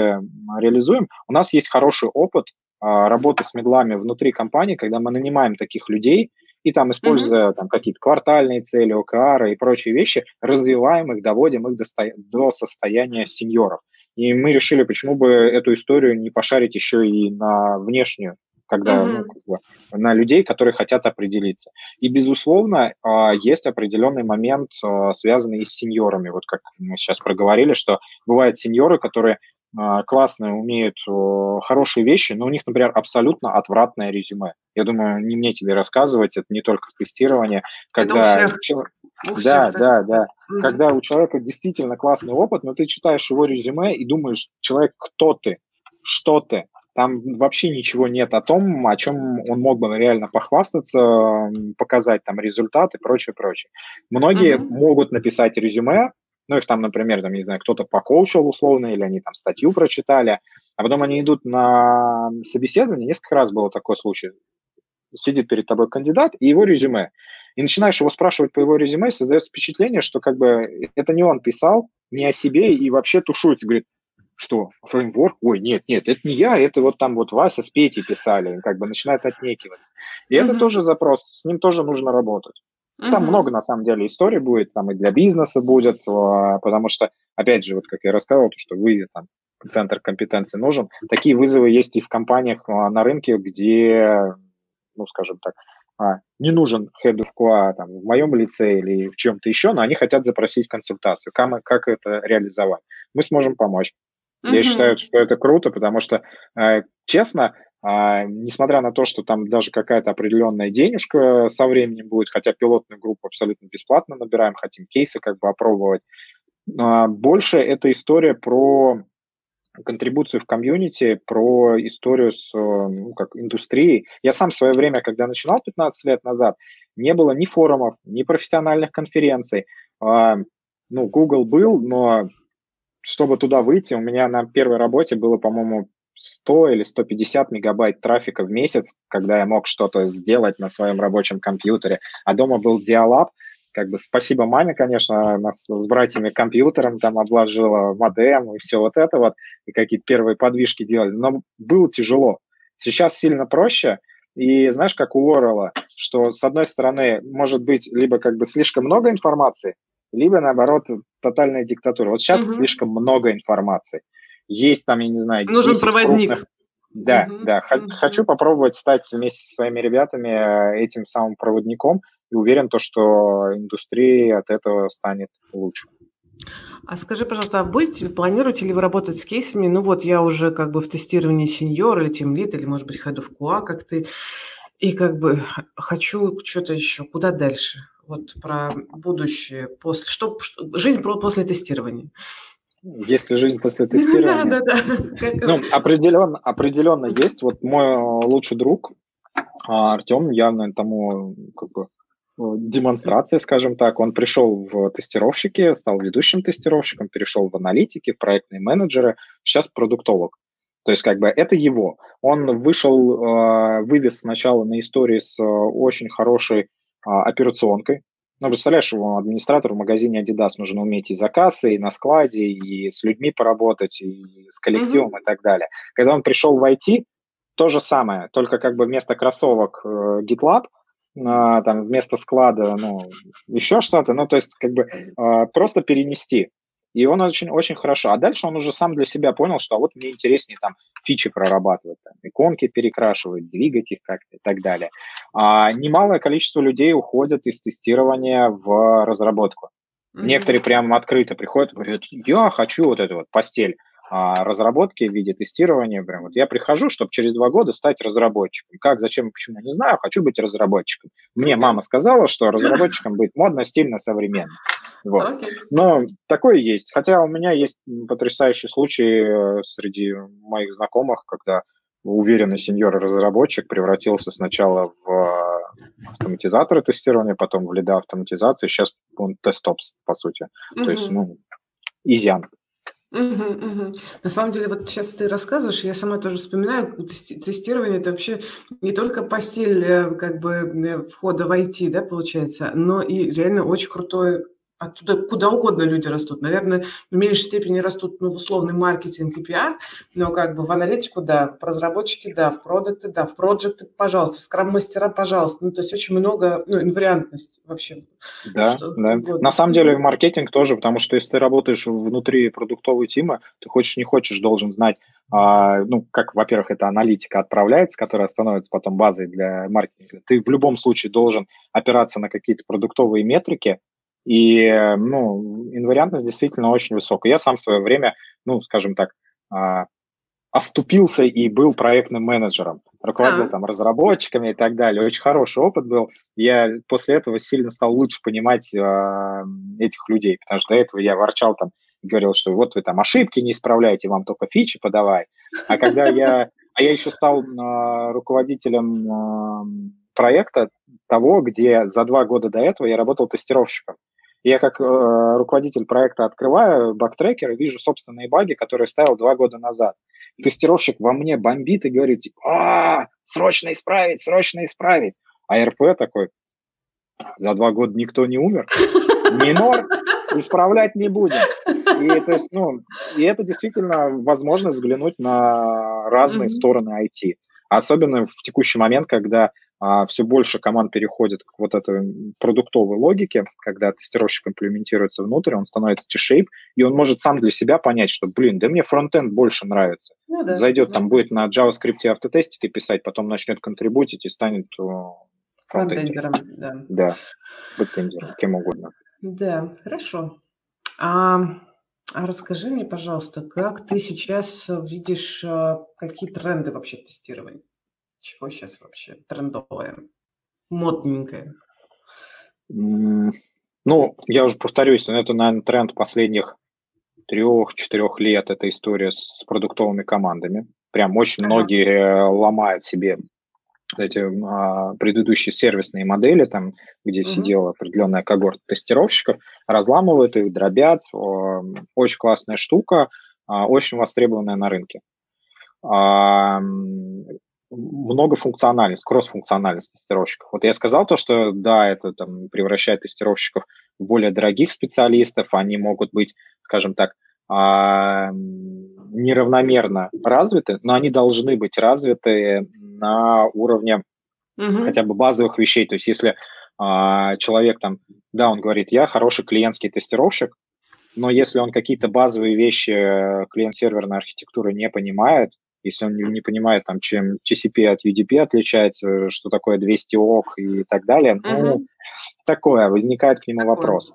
реализуем, у нас есть хороший опыт а, работы с медлами внутри компании, когда мы нанимаем таких людей, и там, используя mm-hmm. там, какие-то квартальные цели, ОКР и прочие вещи, развиваем их, доводим их до, до состояния сеньоров. И мы решили, почему бы эту историю не пошарить еще и на внешнюю, когда mm-hmm. ну, как бы, на людей, которые хотят определиться. И, безусловно, а, есть определенный момент, а, связанный с сеньорами. Вот как мы сейчас проговорили, что бывают сеньоры, которые а, классно умеют хорошие вещи, но у них, например, абсолютно отвратное резюме. Я думаю, не мне тебе рассказывать, это не только тестирование, когда... У да, да, да. Mm-hmm. Когда у человека действительно классный опыт, но ты читаешь его резюме и думаешь, человек, кто ты, что ты, там вообще ничего нет о том, о чем он мог бы реально похвастаться, показать там результаты и прочее, прочее. Многие mm-hmm. могут написать резюме, ну, их там, например, там, не знаю, кто-то покоучил условно, или они там статью прочитали, а потом они идут на собеседование, несколько раз было такой случай, сидит перед тобой кандидат и его резюме, и начинаешь его спрашивать по его резюме, и создается впечатление, что как бы это не он писал, не о себе, и вообще тушуется, говорит, что фреймворк, ой, нет, нет, это не я, это вот там вот Вася с Петей писали, как бы начинает отнекиваться. И mm-hmm. это тоже запрос, с ним тоже нужно работать. Там много, на самом деле, историй будет, там и для бизнеса будет, а, потому что, опять же, вот как я рассказывал, то, что вы там центр компетенции нужен. Такие вызовы есть и в компаниях а, на рынке, где, ну, скажем так, а, не нужен head of QA там, в моем лице или в чем-то еще, но они хотят запросить консультацию, как, как это реализовать. Мы сможем помочь. Mm-hmm. Я считаю, что это круто, потому что, честно, э, несмотря на то, что там даже какая-то определенная денежка со временем будет, хотя пилотную группу абсолютно бесплатно набираем, хотим кейсы как бы опробовать, э, больше это история про контрибуцию в комьюнити, про историю с ну, как индустрией. Я сам в свое время, когда начинал 15 лет назад, не было ни форумов, ни профессиональных конференций. А, ну, Google был, но чтобы туда выйти, у меня на первой работе было, по-моему, 100 или 150 мегабайт трафика в месяц, когда я мог что-то сделать на своем рабочем компьютере. А дома был Dialab, как бы спасибо маме, конечно, нас с братьями компьютером там обложила, модем и все вот это вот, и какие-то первые подвижки делали, но было тяжело. Сейчас сильно проще, и знаешь, как у Уоррелла, что с одной стороны может быть либо как бы слишком много информации, либо наоборот тотальная диктатура. Вот сейчас угу. слишком много информации. Есть там, я не знаю, нужен проводник. Крупных... Да, угу. да. Угу. Хочу попробовать стать вместе со своими ребятами э, этим самым проводником и уверен то, что индустрия от этого станет лучше. А скажи, пожалуйста, а будете, планируете ли вы работать с кейсами? Ну вот я уже как бы в тестировании сеньор или тем лид, или может быть head of QA, как ты, и как бы хочу что-то еще. Куда дальше? Вот про будущее, после, что, жизнь после тестирования. Если жизнь после тестирования. Да, да, да. Ну, определенно, определенно есть. Вот мой лучший друг а, Артем явно тому как бы демонстрация, скажем так. Он пришел в тестировщики, стал ведущим тестировщиком, перешел в аналитики, в проектные менеджеры, сейчас продуктолог. То есть как бы это его. Он вышел, вывез сначала на истории с очень хорошей а, операционкой, ну, представляешь, администратору в магазине Adidas нужно уметь и за кассой, и на складе, и с людьми поработать, и с коллективом mm-hmm. и так далее. Когда он пришел в IT, то же самое, только как бы вместо кроссовок э, GitLab, э, там вместо склада, ну, еще что-то, ну, то есть как бы э, просто перенести. И он очень, очень хорошо. А дальше он уже сам для себя понял, что а вот мне интереснее там фичи прорабатывать, там, иконки перекрашивать, двигать их как-то и так далее. А немалое количество людей уходят из тестирования в разработку. Mm-hmm. Некоторые прямо открыто приходят и говорят, я хочу вот эту вот постель а, разработки в виде тестирования. Прям вот я прихожу, чтобы через два года стать разработчиком. Как, зачем почему, не знаю, хочу быть разработчиком. Мне мама сказала, что разработчиком быть модно, стильно, современно. Вот. Но такое есть. Хотя у меня есть потрясающий случай э, среди моих знакомых, когда уверенный сеньор-разработчик превратился сначала в э, автоматизатора тестирования, потом в лида автоматизации, сейчас он тестопс, по сути. Mm-hmm. То есть, ну, изян. Угу, угу. На самом деле, вот сейчас ты рассказываешь, я сама тоже вспоминаю, тестирование это вообще не только постель э, как бы входа в IT, да, получается, но и реально очень крутой Оттуда куда угодно люди растут. Наверное, в меньшей степени растут ну, в условный маркетинг и пиар, но как бы в аналитику, да, в разработчики, да, в продукты, да, в проекты, пожалуйста, в скрам-мастера, пожалуйста. Ну, то есть очень много, ну, инвариантность вообще. Да, да. Угодно. На самом деле маркетинг тоже, потому что если ты работаешь внутри продуктовой тимы, ты хочешь, не хочешь, должен знать, а, ну, как, во-первых, это аналитика отправляется, которая становится потом базой для маркетинга. Ты в любом случае должен опираться на какие-то продуктовые метрики, и, ну, инвариантность действительно очень высокая. Я сам в свое время, ну, скажем так, а, оступился и был проектным менеджером, руководил а. там разработчиками и так далее. Очень хороший опыт был. Я после этого сильно стал лучше понимать э, этих людей, потому что до этого я ворчал там, говорил, что вот вы там ошибки не исправляете, вам только фичи подавай. А когда я, а я еще стал э, руководителем э, проекта того, где за два года до этого я работал тестировщиком. Я как э, руководитель проекта открываю бактрекер и вижу собственные баги, которые ставил два года назад. Тестировщик во мне бомбит и говорит, типа, а, срочно исправить, срочно исправить. А РП такой, за два года никто не умер, минор, исправлять не будем. И, то есть, ну, и это действительно возможность взглянуть на разные mm-hmm. стороны IT. Особенно в текущий момент, когда а все больше команд переходит к вот этой продуктовой логике, когда тестировщик имплементируется внутрь, он становится T-shape, и он может сам для себя понять, что, блин, да мне фронтенд больше нравится. Ну, да, Зайдет да. там, будет на JavaScript автотестики писать, потом начнет контрибутить и станет фронтендером. Да. да, бэкэндером, кем угодно. Да, хорошо. А, а расскажи мне, пожалуйста, как ты сейчас видишь, а, какие тренды вообще в тестировании? Чего сейчас вообще трендовое, модненькое? Ну, я уже повторюсь, это, наверное, тренд последних трех-четырех лет эта история с продуктовыми командами. Прям очень ага. многие э, ломают себе эти а, предыдущие сервисные модели, там, где угу. сидела определенная когорта тестировщиков, разламывают их, дробят. Очень классная штука, а, очень востребованная на рынке. А, многофункциональность, кроссфункциональность тестировщиков. Вот я сказал то, что да, это там, превращает тестировщиков в более дорогих специалистов, они могут быть, скажем так, а, неравномерно развиты, но они должны быть развиты на уровне угу. хотя бы базовых вещей. То есть если а, человек там, да, он говорит, я хороший клиентский тестировщик, но если он какие-то базовые вещи клиент-серверной архитектуры не понимает, если он не понимает, там, чем TCP от UDP отличается, что такое 200 ок и так далее, uh-huh. ну, такое, возникает к нему такое. вопрос.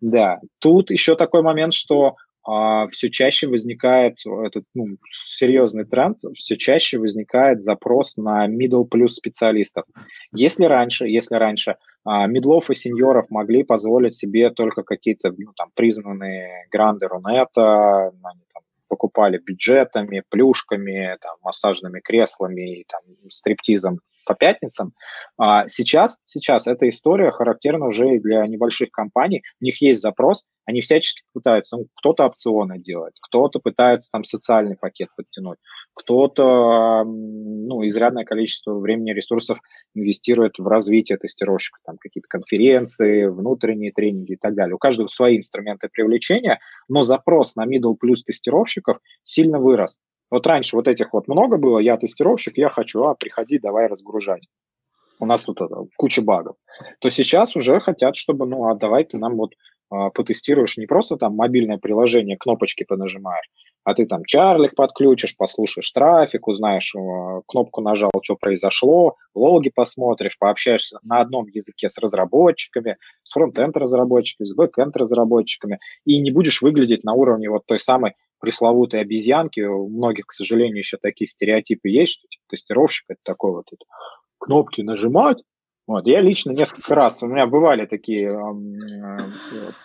Да, тут еще такой момент, что а, все чаще возникает этот ну, серьезный тренд, все чаще возникает запрос на middle плюс специалистов. Если раньше, если раньше а, мидлов и сеньоров могли позволить себе только какие-то ну, там признанные гранды Рунета, покупали бюджетами, плюшками, там, массажными креслами, там, стриптизом по пятницам. А сейчас, сейчас эта история характерна уже и для небольших компаний. У них есть запрос, они всячески пытаются, ну, кто-то опционы делает, кто-то пытается там социальный пакет подтянуть, кто-то, ну, изрядное количество времени и ресурсов инвестирует в развитие тестировщиков, там какие-то конференции, внутренние тренинги и так далее. У каждого свои инструменты привлечения, но запрос на middle плюс тестировщиков сильно вырос. Вот раньше вот этих вот много было, я тестировщик, я хочу, а приходи, давай разгружать. У нас тут это, куча багов. То сейчас уже хотят, чтобы, ну, а давай ты нам вот а, потестируешь не просто там мобильное приложение, кнопочки понажимаешь, а ты там чарлик подключишь, послушаешь трафик, узнаешь, а, кнопку нажал, что произошло, логи посмотришь, пообщаешься на одном языке с разработчиками, с фронтенд разработчиками, с бэкенд разработчиками, и не будешь выглядеть на уровне вот той самой пресловутой обезьянки. У многих, к сожалению, еще такие стереотипы есть, что типа, тестировщик это такой вот это, кнопки нажимать. Вот. Я лично несколько раз, у меня бывали такие э,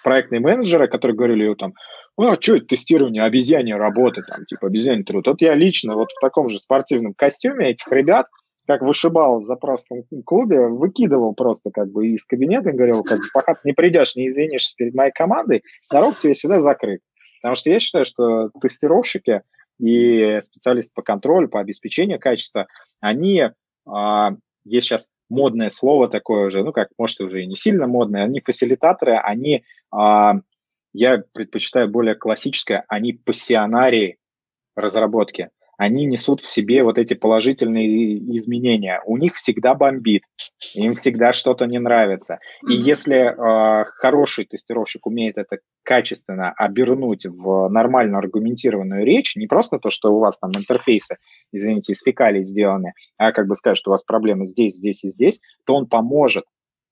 проектные менеджеры, которые говорили там, ну, а что это тестирование обезьянья работы, там, типа обезьянья труд. Вот я лично вот в таком же спортивном костюме этих ребят, как вышибал в заправском клубе, выкидывал просто как бы из кабинета и говорил, как бы, пока ты не придешь, не извинишься перед моей командой, дорог тебе сюда закрыт. Потому что я считаю, что тестировщики и специалисты по контролю, по обеспечению качества, они, а, есть сейчас модное слово такое уже, ну как, может, уже и не сильно модное, они фасилитаторы, они, а, я предпочитаю более классическое, они пассионарии разработки они несут в себе вот эти положительные изменения. У них всегда бомбит, им всегда что-то не нравится. И если э, хороший тестировщик умеет это качественно обернуть в нормально аргументированную речь, не просто то, что у вас там интерфейсы, извините, из фекалий сделаны, а как бы сказать, что у вас проблемы здесь, здесь и здесь, то он поможет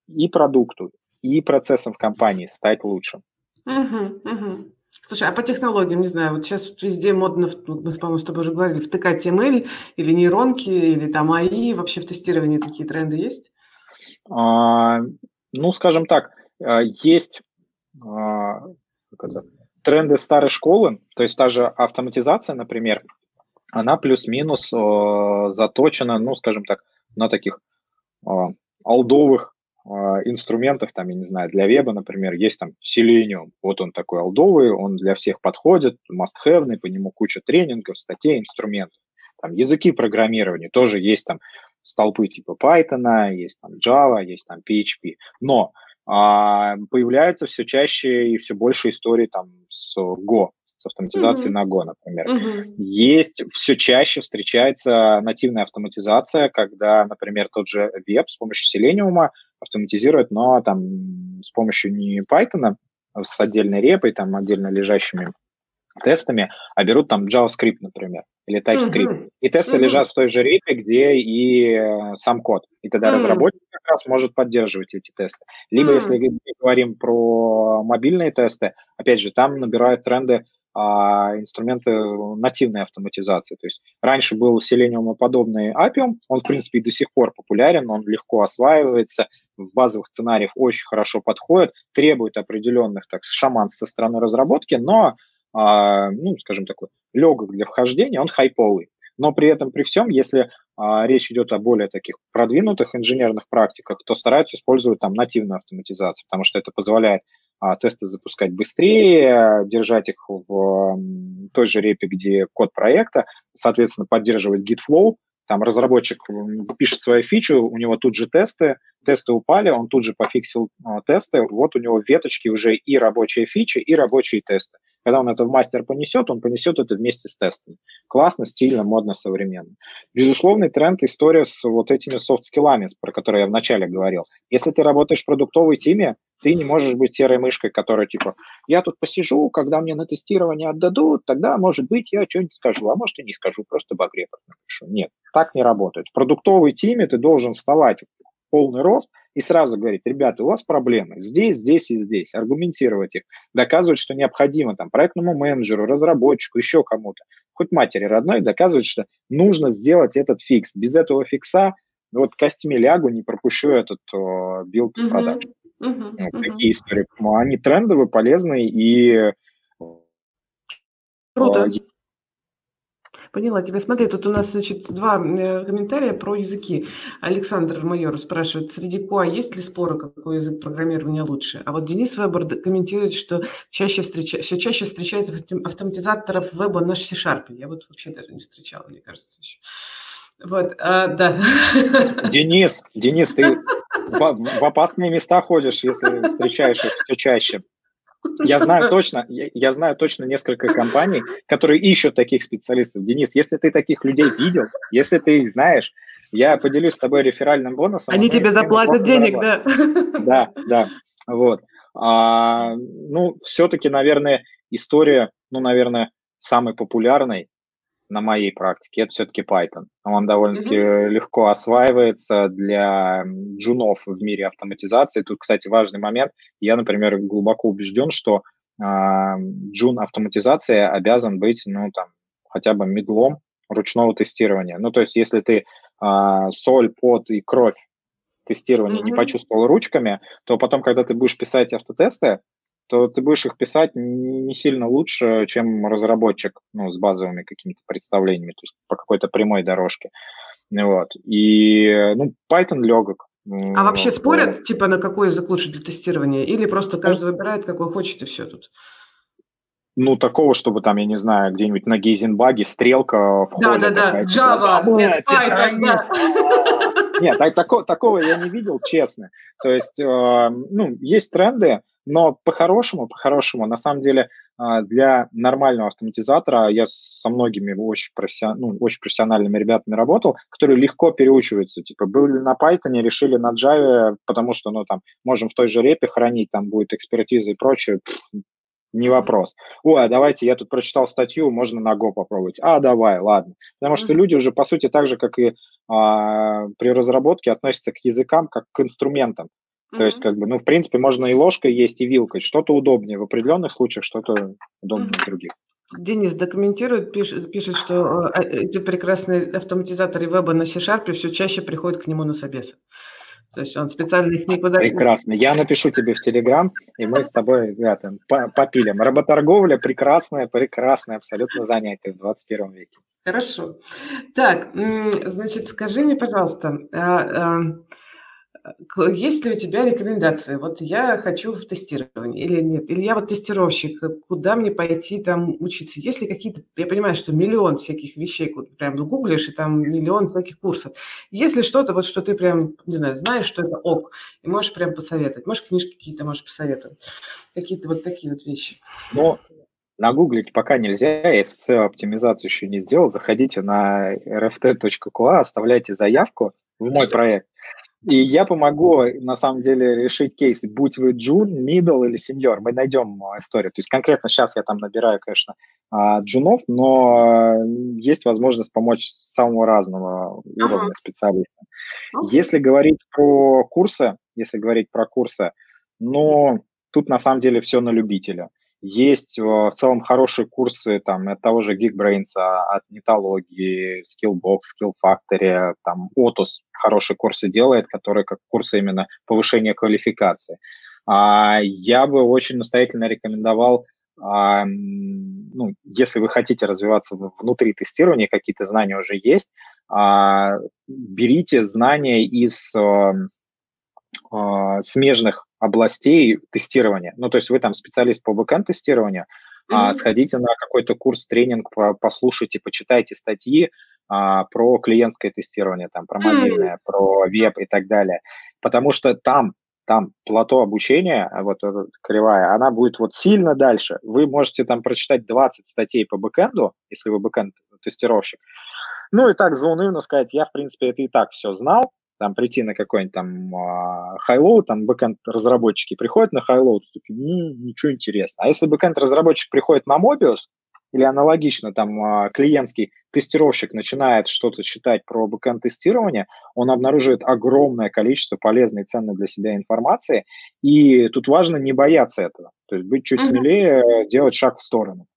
и продукту, и процессам в компании стать лучше. Угу, угу. Слушай, а по технологиям, не знаю, вот сейчас везде модно, мы, по-моему, с тобой уже говорили, втыкать ML или нейронки, или там АИ, вообще в тестировании такие тренды есть? А, ну, скажем так, а, есть а, это, тренды старой школы, то есть та же автоматизация, например, она плюс-минус а, заточена, ну, скажем так, на таких а, алдовых инструментов, там, я не знаю, для веба, например, есть там Selenium. Вот он такой алдовый, он для всех подходит, must-have, по нему куча тренингов, статей, инструментов. Там языки программирования тоже есть там столпы типа Python, есть там Java, есть там PHP. Но а, появляется все чаще и все больше историй там с Go, с автоматизацией mm-hmm. на Go, например. Mm-hmm. Есть все чаще встречается нативная автоматизация, когда, например, тот же веб с помощью Selenium автоматизируют, но там с помощью не Python, а с отдельной репой, там отдельно лежащими тестами, а берут там JavaScript, например, или TypeScript. Uh-huh. И тесты uh-huh. лежат в той же репе, где и э, сам код. И тогда uh-huh. разработчик как раз может поддерживать эти тесты. Либо, uh-huh. если мы говорим про мобильные тесты, опять же, там набирают тренды а, инструменты нативной автоматизации. То есть раньше был Selenium подобный Appium, он, в принципе, и до сих пор популярен, он легко осваивается, в базовых сценариях очень хорошо подходит, требует определенных так, шаман со стороны разработки, но а, ну, скажем такой, легок для вхождения, он хайповый. Но при этом, при всем, если а, речь идет о более таких продвинутых инженерных практиках, то стараются использовать там нативную автоматизацию, потому что это позволяет тесты запускать быстрее, держать их в той же репе, где код проекта, соответственно, поддерживать Git Flow, там разработчик пишет свою фичу, у него тут же тесты, тесты упали, он тут же пофиксил э, тесты, вот у него веточки уже и рабочие фичи, и рабочие тесты. Когда он это в мастер понесет, он понесет это вместе с тестами. Классно, стильно, модно, современно. Безусловный тренд – история с вот этими софт-скиллами, про которые я вначале говорил. Если ты работаешь в продуктовой теме, ты не можешь быть серой мышкой, которая типа, я тут посижу, когда мне на тестирование отдадут, тогда, может быть, я что-нибудь скажу, а может и не скажу, просто багрепот напишу. Нет, так не работает. В продуктовой теме ты должен вставать полный рост и сразу говорить, ребята, у вас проблемы здесь, здесь и здесь, аргументировать их, доказывать, что необходимо там проектному менеджеру, разработчику, еще кому-то, хоть матери родной, доказывать, что нужно сделать этот фикс. Без этого фикса вот костями лягу, не пропущу этот билд в продажу. Uh-huh, uh-huh. Вот такие истории. Они трендовые, полезные и Круто. Поняла тебя. Смотри, тут у нас, значит, два э, комментария про языки. Александр Майор спрашивает, среди QA есть ли споры, какой язык программирования лучше? А вот Денис Вебер комментирует, что чаще встреча... все чаще встречает автоматизаторов веба на C-Sharp. Я вот вообще даже не встречала, мне кажется, еще. Вот, а, да. Денис, Денис, ты в, в опасные места ходишь, если встречаешь их все чаще. Я знаю точно, я, я знаю точно несколько компаний, которые ищут таких специалистов. Денис, если ты таких людей видел, если ты их знаешь, я поделюсь с тобой реферальным бонусом. Они тебе заплатят денег, да? Да, да. Вот. А, ну, все-таки, наверное, история, ну, наверное, самой популярной на моей практике, это все-таки Python. Он довольно-таки mm-hmm. легко осваивается для джунов в мире автоматизации. Тут, кстати, важный момент. Я, например, глубоко убежден, что э, джун автоматизация обязан быть, ну, там, хотя бы медлом ручного тестирования. Ну, то есть, если ты э, соль, пот и кровь тестирования mm-hmm. не почувствовал ручками, то потом, когда ты будешь писать автотесты, то ты будешь их писать не сильно лучше, чем разработчик ну, с базовыми какими-то представлениями, то есть по какой-то прямой дорожке. Вот. И ну, Python легок. А вообще спорят, типа, на какой язык лучше для тестирования? Или просто каждый выбирает, какой хочет, и все тут? ну, такого, чтобы там, я не знаю, где-нибудь на Гейзенбаге стрелка в Да, да, да, Java, нет, Python, да. Нет, так, такого, такого я не видел, честно. То есть, э, ну, есть тренды, но по-хорошему, по-хорошему, на самом деле, а, для нормального автоматизатора я со многими очень, профессион... ну, очень профессиональными ребятами работал, которые легко переучиваются. Типа были на Python, решили на Java, потому что, ну, там, можем в той же репе хранить, там будет экспертиза и прочее, не вопрос. Ой, а давайте, я тут прочитал статью, можно на Go попробовать. А, давай, ладно. Потому что люди уже, по сути, так же, как и а, при разработке, относятся к языкам как к инструментам. То есть, как бы, ну, в принципе, можно и ложкой есть, и вилкой. Что-то удобнее в определенных случаях, что-то удобнее в других. Денис документирует, пишет, пишет, что э, эти прекрасные автоматизаторы веба на C-Sharp все чаще приходят к нему на собесы. То есть он специально их никуда... Прекрасно. Я напишу тебе в Телеграм, и мы с тобой, ребята, попилим. Работорговля – прекрасное, прекрасное абсолютно занятие в 21 веке. Хорошо. Так, значит, скажи мне, пожалуйста, а, а, есть ли у тебя рекомендации? Вот я хочу в тестирование или нет? Или я вот тестировщик, куда мне пойти там учиться? Есть ли какие-то, я понимаю, что миллион всяких вещей, прям ну, гуглишь, и там миллион всяких курсов. Есть ли что-то, вот что ты прям, не знаю, знаешь, что это ок, и можешь прям посоветовать? Можешь книжки какие-то можешь посоветовать? Какие-то вот такие вот вещи. Ну, нагуглить пока нельзя, я SEO-оптимизацию еще не сделал. Заходите на rft.qa, оставляйте заявку в мой что? проект. И я помогу, на самом деле, решить кейс, будь вы джун, мидл или сеньор, мы найдем а, историю. То есть конкретно сейчас я там набираю, конечно, а, джунов, но есть возможность помочь с самого разного уровня ага. специалиста. Okay. Если говорить про курсы, если говорить про курсы, ну, тут на самом деле все на любителя. Есть э, в целом хорошие курсы там от того же Geekbrains, от нетологии, Skillbox, Skill Factory, там Otus хорошие курсы делает, которые как курсы именно повышения квалификации. А я бы очень настоятельно рекомендовал а, ну, если вы хотите развиваться внутри тестирования, какие-то знания уже есть, а, берите знания из а, смежных областей тестирования. Ну, то есть вы там специалист по бэкэнд-тестированию, mm-hmm. сходите на какой-то курс, тренинг, послушайте, почитайте статьи, про клиентское тестирование, там, про мобильное, mm. про веб и так далее. Потому что там там плато обучения, а вот эта кривая, она будет вот сильно дальше. Вы можете там прочитать 20 статей по бэкэнду, если вы бэкэнд-тестировщик. Ну и так заунывно сказать, я, в принципе, это и так все знал, там прийти на какой-нибудь там HighLoad, там бэкэнд-разработчики приходят на HighLoad, такие, ничего интересного. А если бэкэнд-разработчик приходит на Mobius, или аналогично там а, клиентский тестировщик начинает что-то читать про бэкэнд-тестирование, он обнаруживает огромное количество полезной и ценной для себя информации, и тут важно не бояться этого, то есть быть чуть смелее, делать шаг в сторону.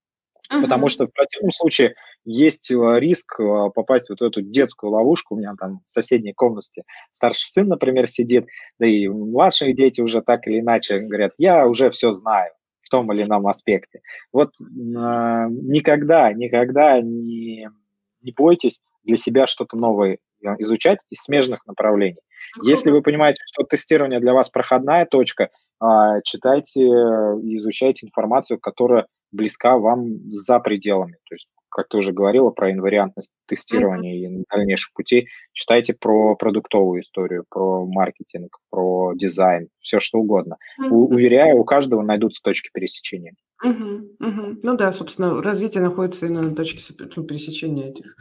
Uh-huh. Потому что в противном случае есть а, риск а, попасть в вот эту детскую ловушку. У меня там в соседней комнате старший сын, например, сидит, да и младшие дети уже так или иначе говорят, я уже все знаю том или ином аспекте. Вот э, никогда, никогда не, не бойтесь для себя что-то новое изучать из смежных направлений. Если вы понимаете, что тестирование для вас проходная точка, э, читайте и изучайте информацию, которая близка вам за пределами. То есть как ты уже говорила, про инвариантность тестирования mm-hmm. и дальнейших путей. Читайте про продуктовую историю, про маркетинг, про дизайн, все что угодно. Mm-hmm. У, уверяю, у каждого найдутся точки пересечения. Угу, угу. Ну да, собственно, развитие находится именно на точке ну, пересечения этих.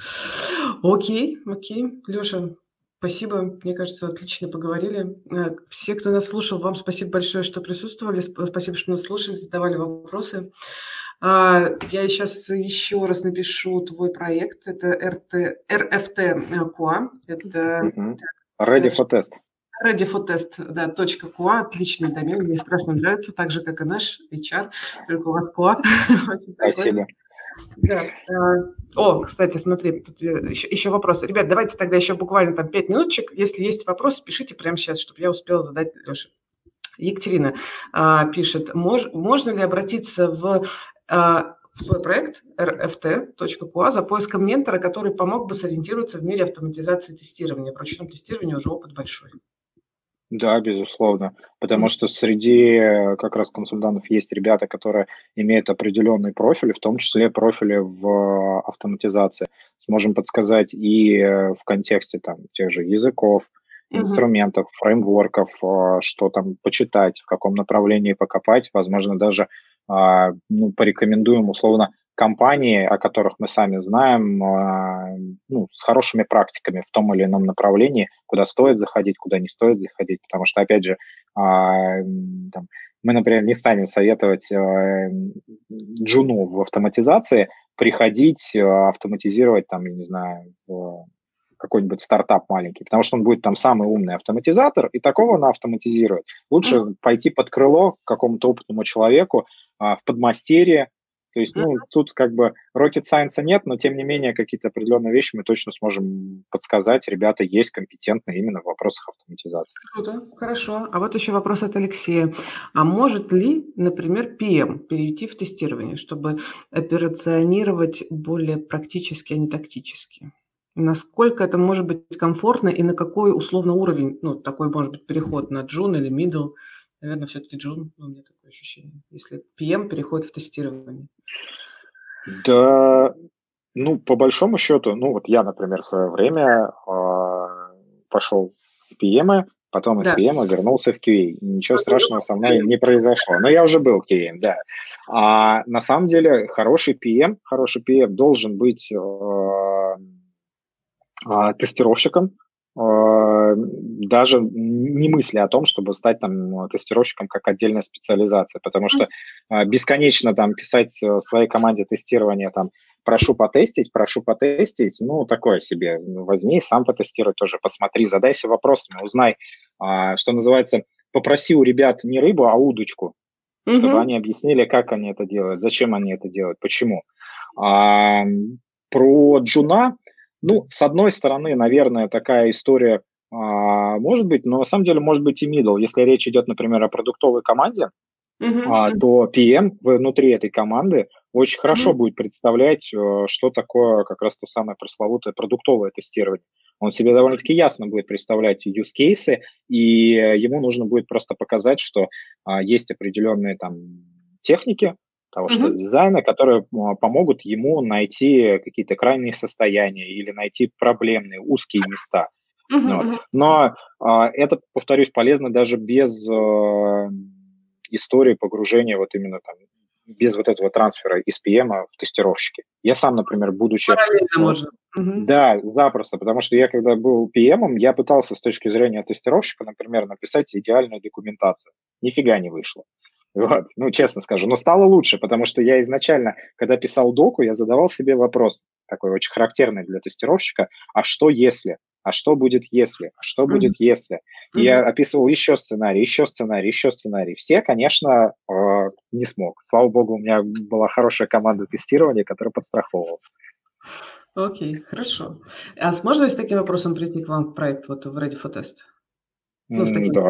Окей, окей. Леша, спасибо. Мне кажется, отлично поговорили. Э, все, кто нас слушал, вам спасибо большое, что присутствовали. Спасибо, что нас слушали, задавали вопросы. А, я сейчас еще раз напишу твой проект. Это RT, RFT QA. Это угу. Ready for Test. Ready for Test, да, точка QA, отличный домен, мне страшно нравится, так же, как и наш HR, только у вас QA. Спасибо. Да. А, о, кстати, смотри, тут еще, еще вопрос. Ребят, давайте тогда еще буквально там 5 минуточек. Если есть вопросы, пишите прямо сейчас, чтобы я успела задать Леше. Екатерина а, пишет, мож, можно ли обратиться в в свой проект rft.qa за поиском ментора, который помог бы сориентироваться в мире автоматизации тестирования. В ручном тестировании уже опыт большой. Да, безусловно, потому что среди э, как раз консультантов есть ребята, которые имеют определенный профиль, в том числе профили в автоматизации. Сможем подсказать и э, в контексте там тех же языков, инструментов, фреймворков, э, что там почитать, в каком направлении покопать, возможно, даже а, ну, порекомендуем условно компании, о которых мы сами знаем, а, ну, с хорошими практиками в том или ином направлении, куда стоит заходить, куда не стоит заходить, потому что, опять же, а, там, мы, например, не станем советовать джуну в автоматизации приходить автоматизировать, там, я не знаю, какой-нибудь стартап маленький, потому что он будет там самый умный автоматизатор, и такого он автоматизирует. Лучше mm-hmm. пойти под крыло к какому-то опытному человеку, а, в подмастерье. То есть, ну, тут как бы rocket science нет, но тем не менее какие-то определенные вещи мы точно сможем подсказать. Ребята есть компетентны именно в вопросах автоматизации. Круто, хорошо. А вот еще вопрос от Алексея. А может ли, например, PM перейти в тестирование, чтобы операционировать более практически, а не тактически? Насколько это может быть комфортно и на какой условно уровень, ну, такой может быть переход на джун или middle – Наверное, все-таки Джун, ну, у меня такое ощущение, если PM переходит в тестирование. Да, ну, по большому счету, ну, вот я, например, в свое время э, пошел в PM, потом из да. PM вернулся в QA. Ничего а страшного со мной не произошло. Но я уже был QA, да. А на самом деле хороший PM, хороший PM должен быть э, э, тестировщиком, Э, даже не мысли о том, чтобы стать там тестировщиком как отдельная специализация, потому что э, бесконечно там писать э, своей команде тестирования там прошу потестить, прошу потестить, ну, такое себе. Возьми, сам потестируй тоже, посмотри, задайся вопросами, узнай, а, что называется, попроси у ребят не рыбу, а удочку, mm-hmm. чтобы они объяснили, как они это делают, зачем они это делают, почему. А, про джуна, ну, с одной стороны, наверное, такая история может быть, но на самом деле может быть и middle. Если речь идет, например, о продуктовой команде, uh-huh. то PM внутри этой команды очень хорошо uh-huh. будет представлять, э, что такое как раз то самое пресловутое продуктовое тестирование. Он себе довольно-таки ясно будет представлять use cases, и ему нужно будет просто показать, что а, есть определенные там техники, того что дизайна, которые а, помогут ему найти какие-то крайние состояния или найти проблемные узкие места. Вот. Но а, это, повторюсь, полезно даже без а, истории погружения вот именно там без вот этого трансфера из PM в тестировщики. Я сам, например, будучи... Параллельно можно. Да, запросто, потому что я, когда был PM, я пытался с точки зрения тестировщика, например, написать идеальную документацию. Нифига не вышло. Вот, ну, честно скажу. Но стало лучше, потому что я изначально, когда писал доку, я задавал себе вопрос, такой очень характерный для тестировщика, а что если? а что будет если, а что mm-hmm. будет если. Mm-hmm. я описывал еще сценарий, еще сценарий, еще сценарий. Все, конечно, э, не смог. Слава богу, у меня была хорошая команда тестирования, которая подстраховывала. Окей, okay, хорошо. А можно ли с таким вопросом прийти к вам в проект, вот в Ready for Test? Ну, с таким... Да,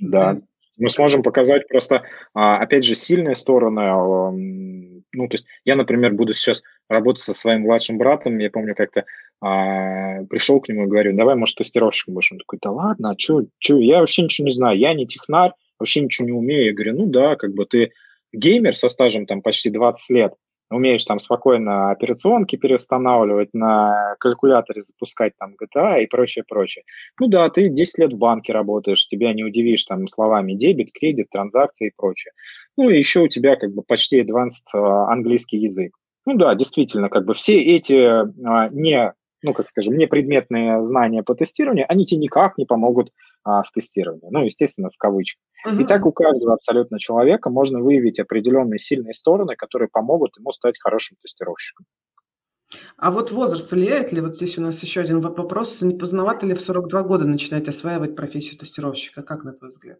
да. Мы сможем показать просто, а, опять же, сильные стороны. Ну, то есть я, например, буду сейчас работать со своим младшим братом. Я помню, как-то а, пришел к нему и говорю, давай, может, тестировщиком будешь. Он такой, да ладно, а что, что, я вообще ничего не знаю, я не технарь, вообще ничего не умею. Я говорю, ну да, как бы ты геймер со стажем там почти 20 лет, умеешь там спокойно операционки переустанавливать, на калькуляторе запускать там GTA и прочее, прочее. Ну да, ты 10 лет в банке работаешь, тебя не удивишь там словами дебет, кредит, транзакции и прочее. Ну и еще у тебя как бы почти advanced а, английский язык. Ну да, действительно, как бы все эти а, не ну, как скажем, непредметные знания по тестированию, они тебе никак не помогут а, в тестировании. Ну, естественно, в кавычках. Uh-huh. И так у каждого абсолютно человека можно выявить определенные сильные стороны, которые помогут ему стать хорошим тестировщиком. А вот возраст влияет ли? Вот здесь у нас еще один вопрос. Не поздновато ли в 42 года начинать осваивать профессию тестировщика? Как на твой взгляд?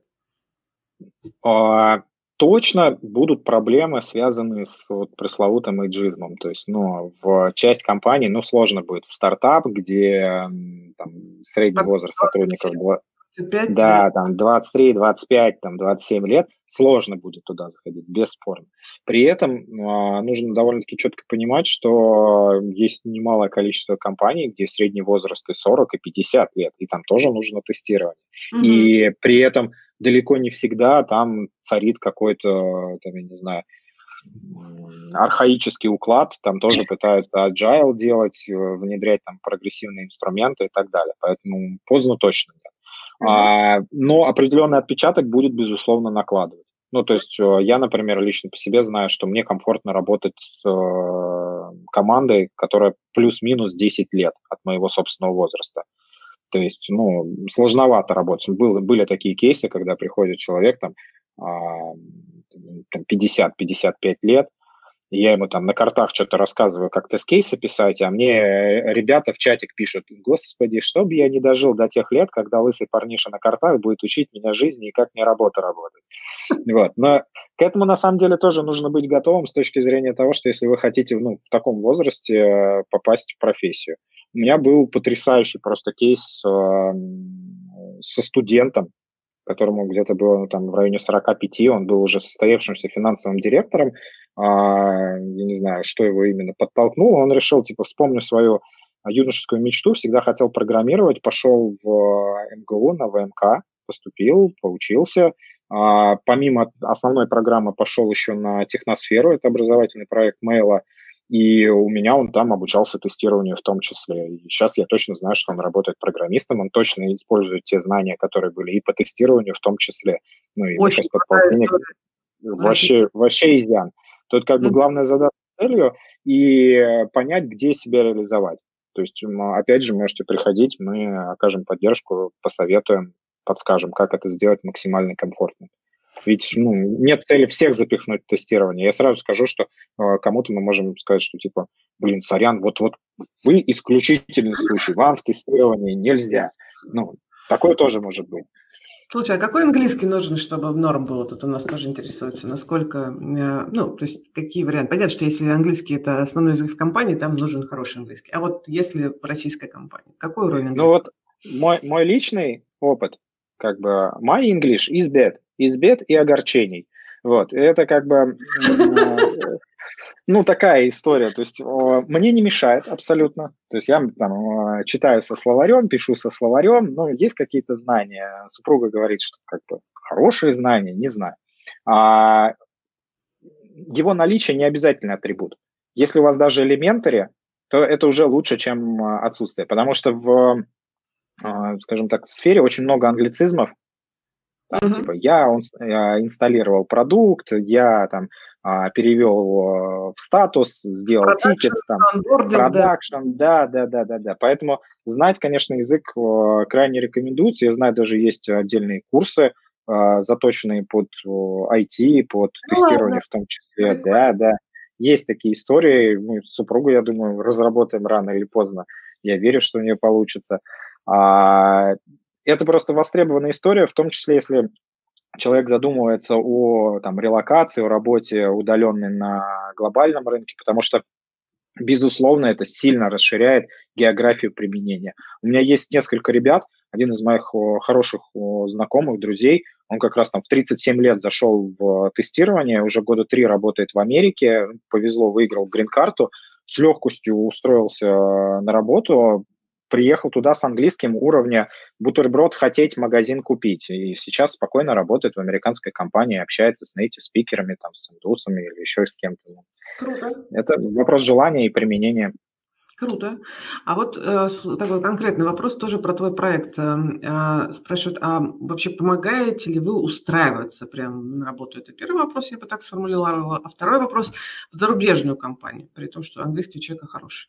А, точно будут проблемы, связанные с вот пресловутым эйджизмом. То есть, ну, в часть компаний, ну, сложно будет в стартап, где там, средний возраст сотрудников был... 25 да, лет. там 23, 25, там 27 лет, сложно будет туда заходить, бесспорно. При этом э, нужно довольно-таки четко понимать, что есть немалое количество компаний, где средний возраст и 40, и 50 лет, и там тоже нужно тестирование. Mm-hmm. И при этом далеко не всегда там царит какой-то, там, я не знаю, архаический уклад, там тоже пытаются agile делать, э, внедрять там прогрессивные инструменты и так далее. Поэтому поздно точно нет. А, но определенный отпечаток будет, безусловно, накладывать. Ну, то есть э, я, например, лично по себе знаю, что мне комфортно работать с э, командой, которая плюс-минус 10 лет от моего собственного возраста. То есть, ну, сложновато работать. Был, были такие кейсы, когда приходит человек там, а, там 50-55 лет, я ему там на картах что-то рассказываю, как тест-кейсы писать, а мне ребята в чатик пишут, господи, что бы я не дожил до тех лет, когда лысый парниша на картах будет учить меня жизни и как мне работа работать. Вот. Но к этому на самом деле тоже нужно быть готовым с точки зрения того, что если вы хотите ну, в таком возрасте э, попасть в профессию. У меня был потрясающий просто кейс э, со студентом, которому где-то было ну, там в районе 45, он был уже состоявшимся финансовым директором, я не знаю, что его именно подтолкнуло, он решил, типа, вспомню свою юношескую мечту, всегда хотел программировать, пошел в МГУ на ВМК, поступил, поучился, а, помимо основной программы пошел еще на техносферу, это образовательный проект Мейла, и у меня он там обучался тестированию в том числе. И сейчас я точно знаю, что он работает программистом, он точно использует те знания, которые были и по тестированию в том числе. Ну и Очень сейчас подполковник. Вообще, вообще изъян. Тут как бы главная задача целью и понять, где себя реализовать. То есть, опять же, можете приходить, мы окажем поддержку, посоветуем, подскажем, как это сделать максимально комфортно. Ведь ну, нет цели всех запихнуть в тестирование. Я сразу скажу, что э, кому-то мы можем сказать, что типа, блин, сорян, вот, вот вы исключительный случай, вам в тестировании нельзя. Ну, такое тоже может быть. Слушай, а какой английский нужен, чтобы норм было? Тут у нас тоже интересуется, насколько, э, ну, то есть какие варианты? Понятно, что если английский это основной язык в компании, там нужен хороший английский. А вот если российская компания, какой уровень английского? Ну вот мой, мой личный опыт, как бы, my English is bad, is bad и огорчений. Вот, это как бы, ну, такая история. То есть мне не мешает абсолютно. То есть я там читаю со словарем, пишу со словарем, но есть какие-то знания. Супруга говорит, что как бы хорошие знания, не знаю. А его наличие не обязательный атрибут. Если у вас даже элементари, то это уже лучше, чем отсутствие. Потому что в, скажем так, в сфере очень много англицизмов, там, uh-huh. Типа я, он, я инсталлировал продукт, я там а, перевел его в статус, сделал production, тикет, там, production, да. да, да, да, да, Поэтому знать, конечно, язык крайне рекомендуется. Я знаю, даже есть отдельные курсы, а, заточенные под IT, под ну, тестирование ладно. в том числе. Да, да. Есть такие истории. Мы с супругой, я думаю, разработаем рано или поздно. Я верю, что у нее получится. А, это просто востребованная история, в том числе, если человек задумывается о там, релокации, о работе удаленной на глобальном рынке, потому что, безусловно, это сильно расширяет географию применения. У меня есть несколько ребят, один из моих хороших знакомых, друзей, он как раз там в 37 лет зашел в тестирование, уже года три работает в Америке, повезло, выиграл грин-карту, с легкостью устроился на работу, приехал туда с английским уровня бутерброд хотеть, магазин купить. И сейчас спокойно работает в американской компании, общается с native спикерами, там, с индусами или еще с кем-то. Круто. Это вопрос желания и применения. Круто. А вот э, такой конкретный вопрос тоже про твой проект. Э, э, спрашивают, а вообще помогаете ли вы устраиваться прям на работу? Это первый вопрос, я бы так сформулировала. А второй вопрос в зарубежную компанию, при том, что английский у человека хороший.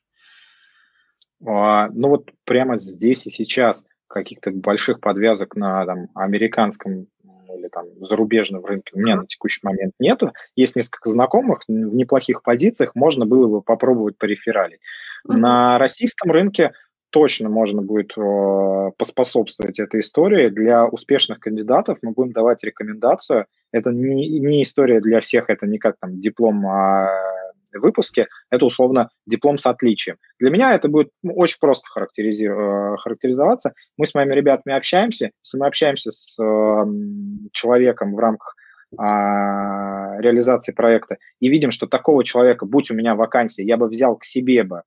А, ну вот прямо здесь и сейчас каких-то больших подвязок на там, американском или там зарубежном рынке у меня на текущий момент нету. Есть несколько знакомых в неплохих позициях, можно было бы попробовать порефералить. Mm-hmm. На российском рынке точно можно будет э, поспособствовать этой истории. Для успешных кандидатов мы будем давать рекомендацию. Это не, не история для всех, это не как там диплом а выпуске, это условно диплом с отличием. Для меня это будет ну, очень просто э, характеризоваться. Мы с моими ребятами общаемся, если мы общаемся с э, человеком в рамках а, реализации проекта и видим, что такого человека, будь у меня вакансия, я бы взял к себе бы,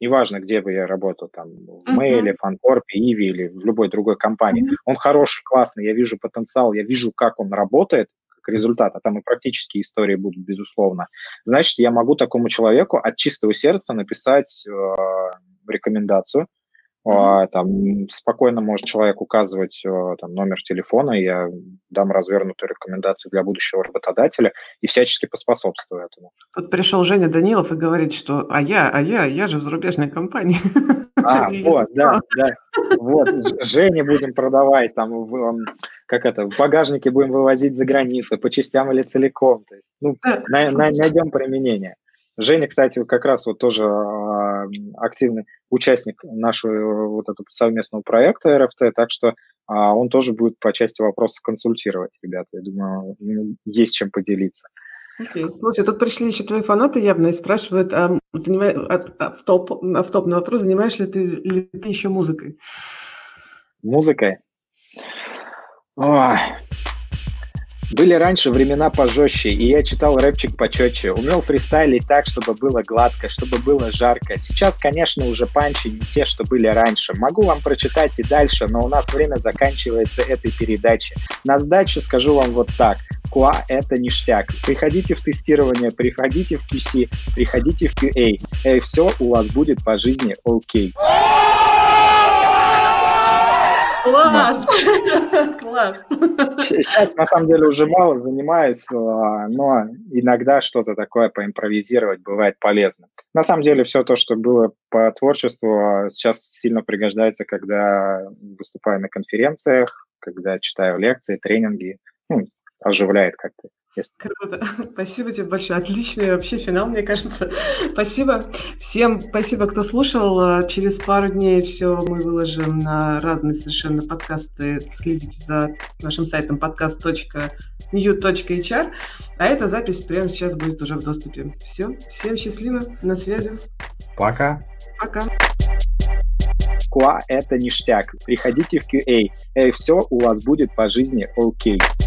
неважно, где бы я работал, там, в Мейле, uh-huh. Фанкорпе, Иви или в любой другой компании, uh-huh. он хороший, классный, я вижу потенциал, я вижу, как он работает, как а там и практические истории будут, безусловно, значит, я могу такому человеку от чистого сердца написать э, рекомендацию. Там спокойно может человек указывать э, там, номер телефона, я дам развернутую рекомендацию для будущего работодателя и всячески поспособствую этому. Вот пришел Женя Данилов и говорит, что а я, а я, я же в зарубежной компании. А, вот, да, да. Вот, Жене будем продавать, там, в, как это, в багажнике будем вывозить за границу, по частям или целиком. То есть, ну, на, на, найдем применение. Женя, кстати, как раз вот тоже э, активный участник нашего вот этого совместного проекта РФТ, так что э, он тоже будет по части вопросов консультировать, ребята. Я думаю, есть чем поделиться. Okay. Слушай, тут пришли еще твои фанаты явно и спрашивают, а, занимай, а, а, в топ, а, в топ на вопрос, занимаешь ли ты, ли ты еще музыкой? Музыкой? Ой. Были раньше времена пожестче, и я читал рэпчик почетче, умел фристайлить так, чтобы было гладко, чтобы было жарко. Сейчас, конечно, уже панчи не те, что были раньше. Могу вам прочитать и дальше, но у нас время заканчивается этой передачи. На сдачу скажу вам вот так. QA — это ништяк. Приходите в тестирование, приходите в QC, приходите в QA. И все у вас будет по жизни окей. Okay. Класс! Класс! Сейчас, на самом деле, уже мало занимаюсь, а, но иногда что-то такое поимпровизировать бывает полезно. На самом деле, все то, что было по творчеству, а, сейчас сильно пригождается, когда выступаю на конференциях, когда читаю лекции, тренинги, ну, оживляет как-то. Если... Круто. Спасибо тебе большое. Отличный вообще финал, мне кажется. Спасибо. Всем спасибо, кто слушал. Через пару дней все мы выложим на разные совершенно подкасты. Следите за нашим сайтом podcast.new.hr. А эта запись прямо сейчас будет уже в доступе. Все. Всем счастливо. На связи. Пока. Пока. QA – это ништяк. Приходите в QA. И все у вас будет по жизни окей. Okay.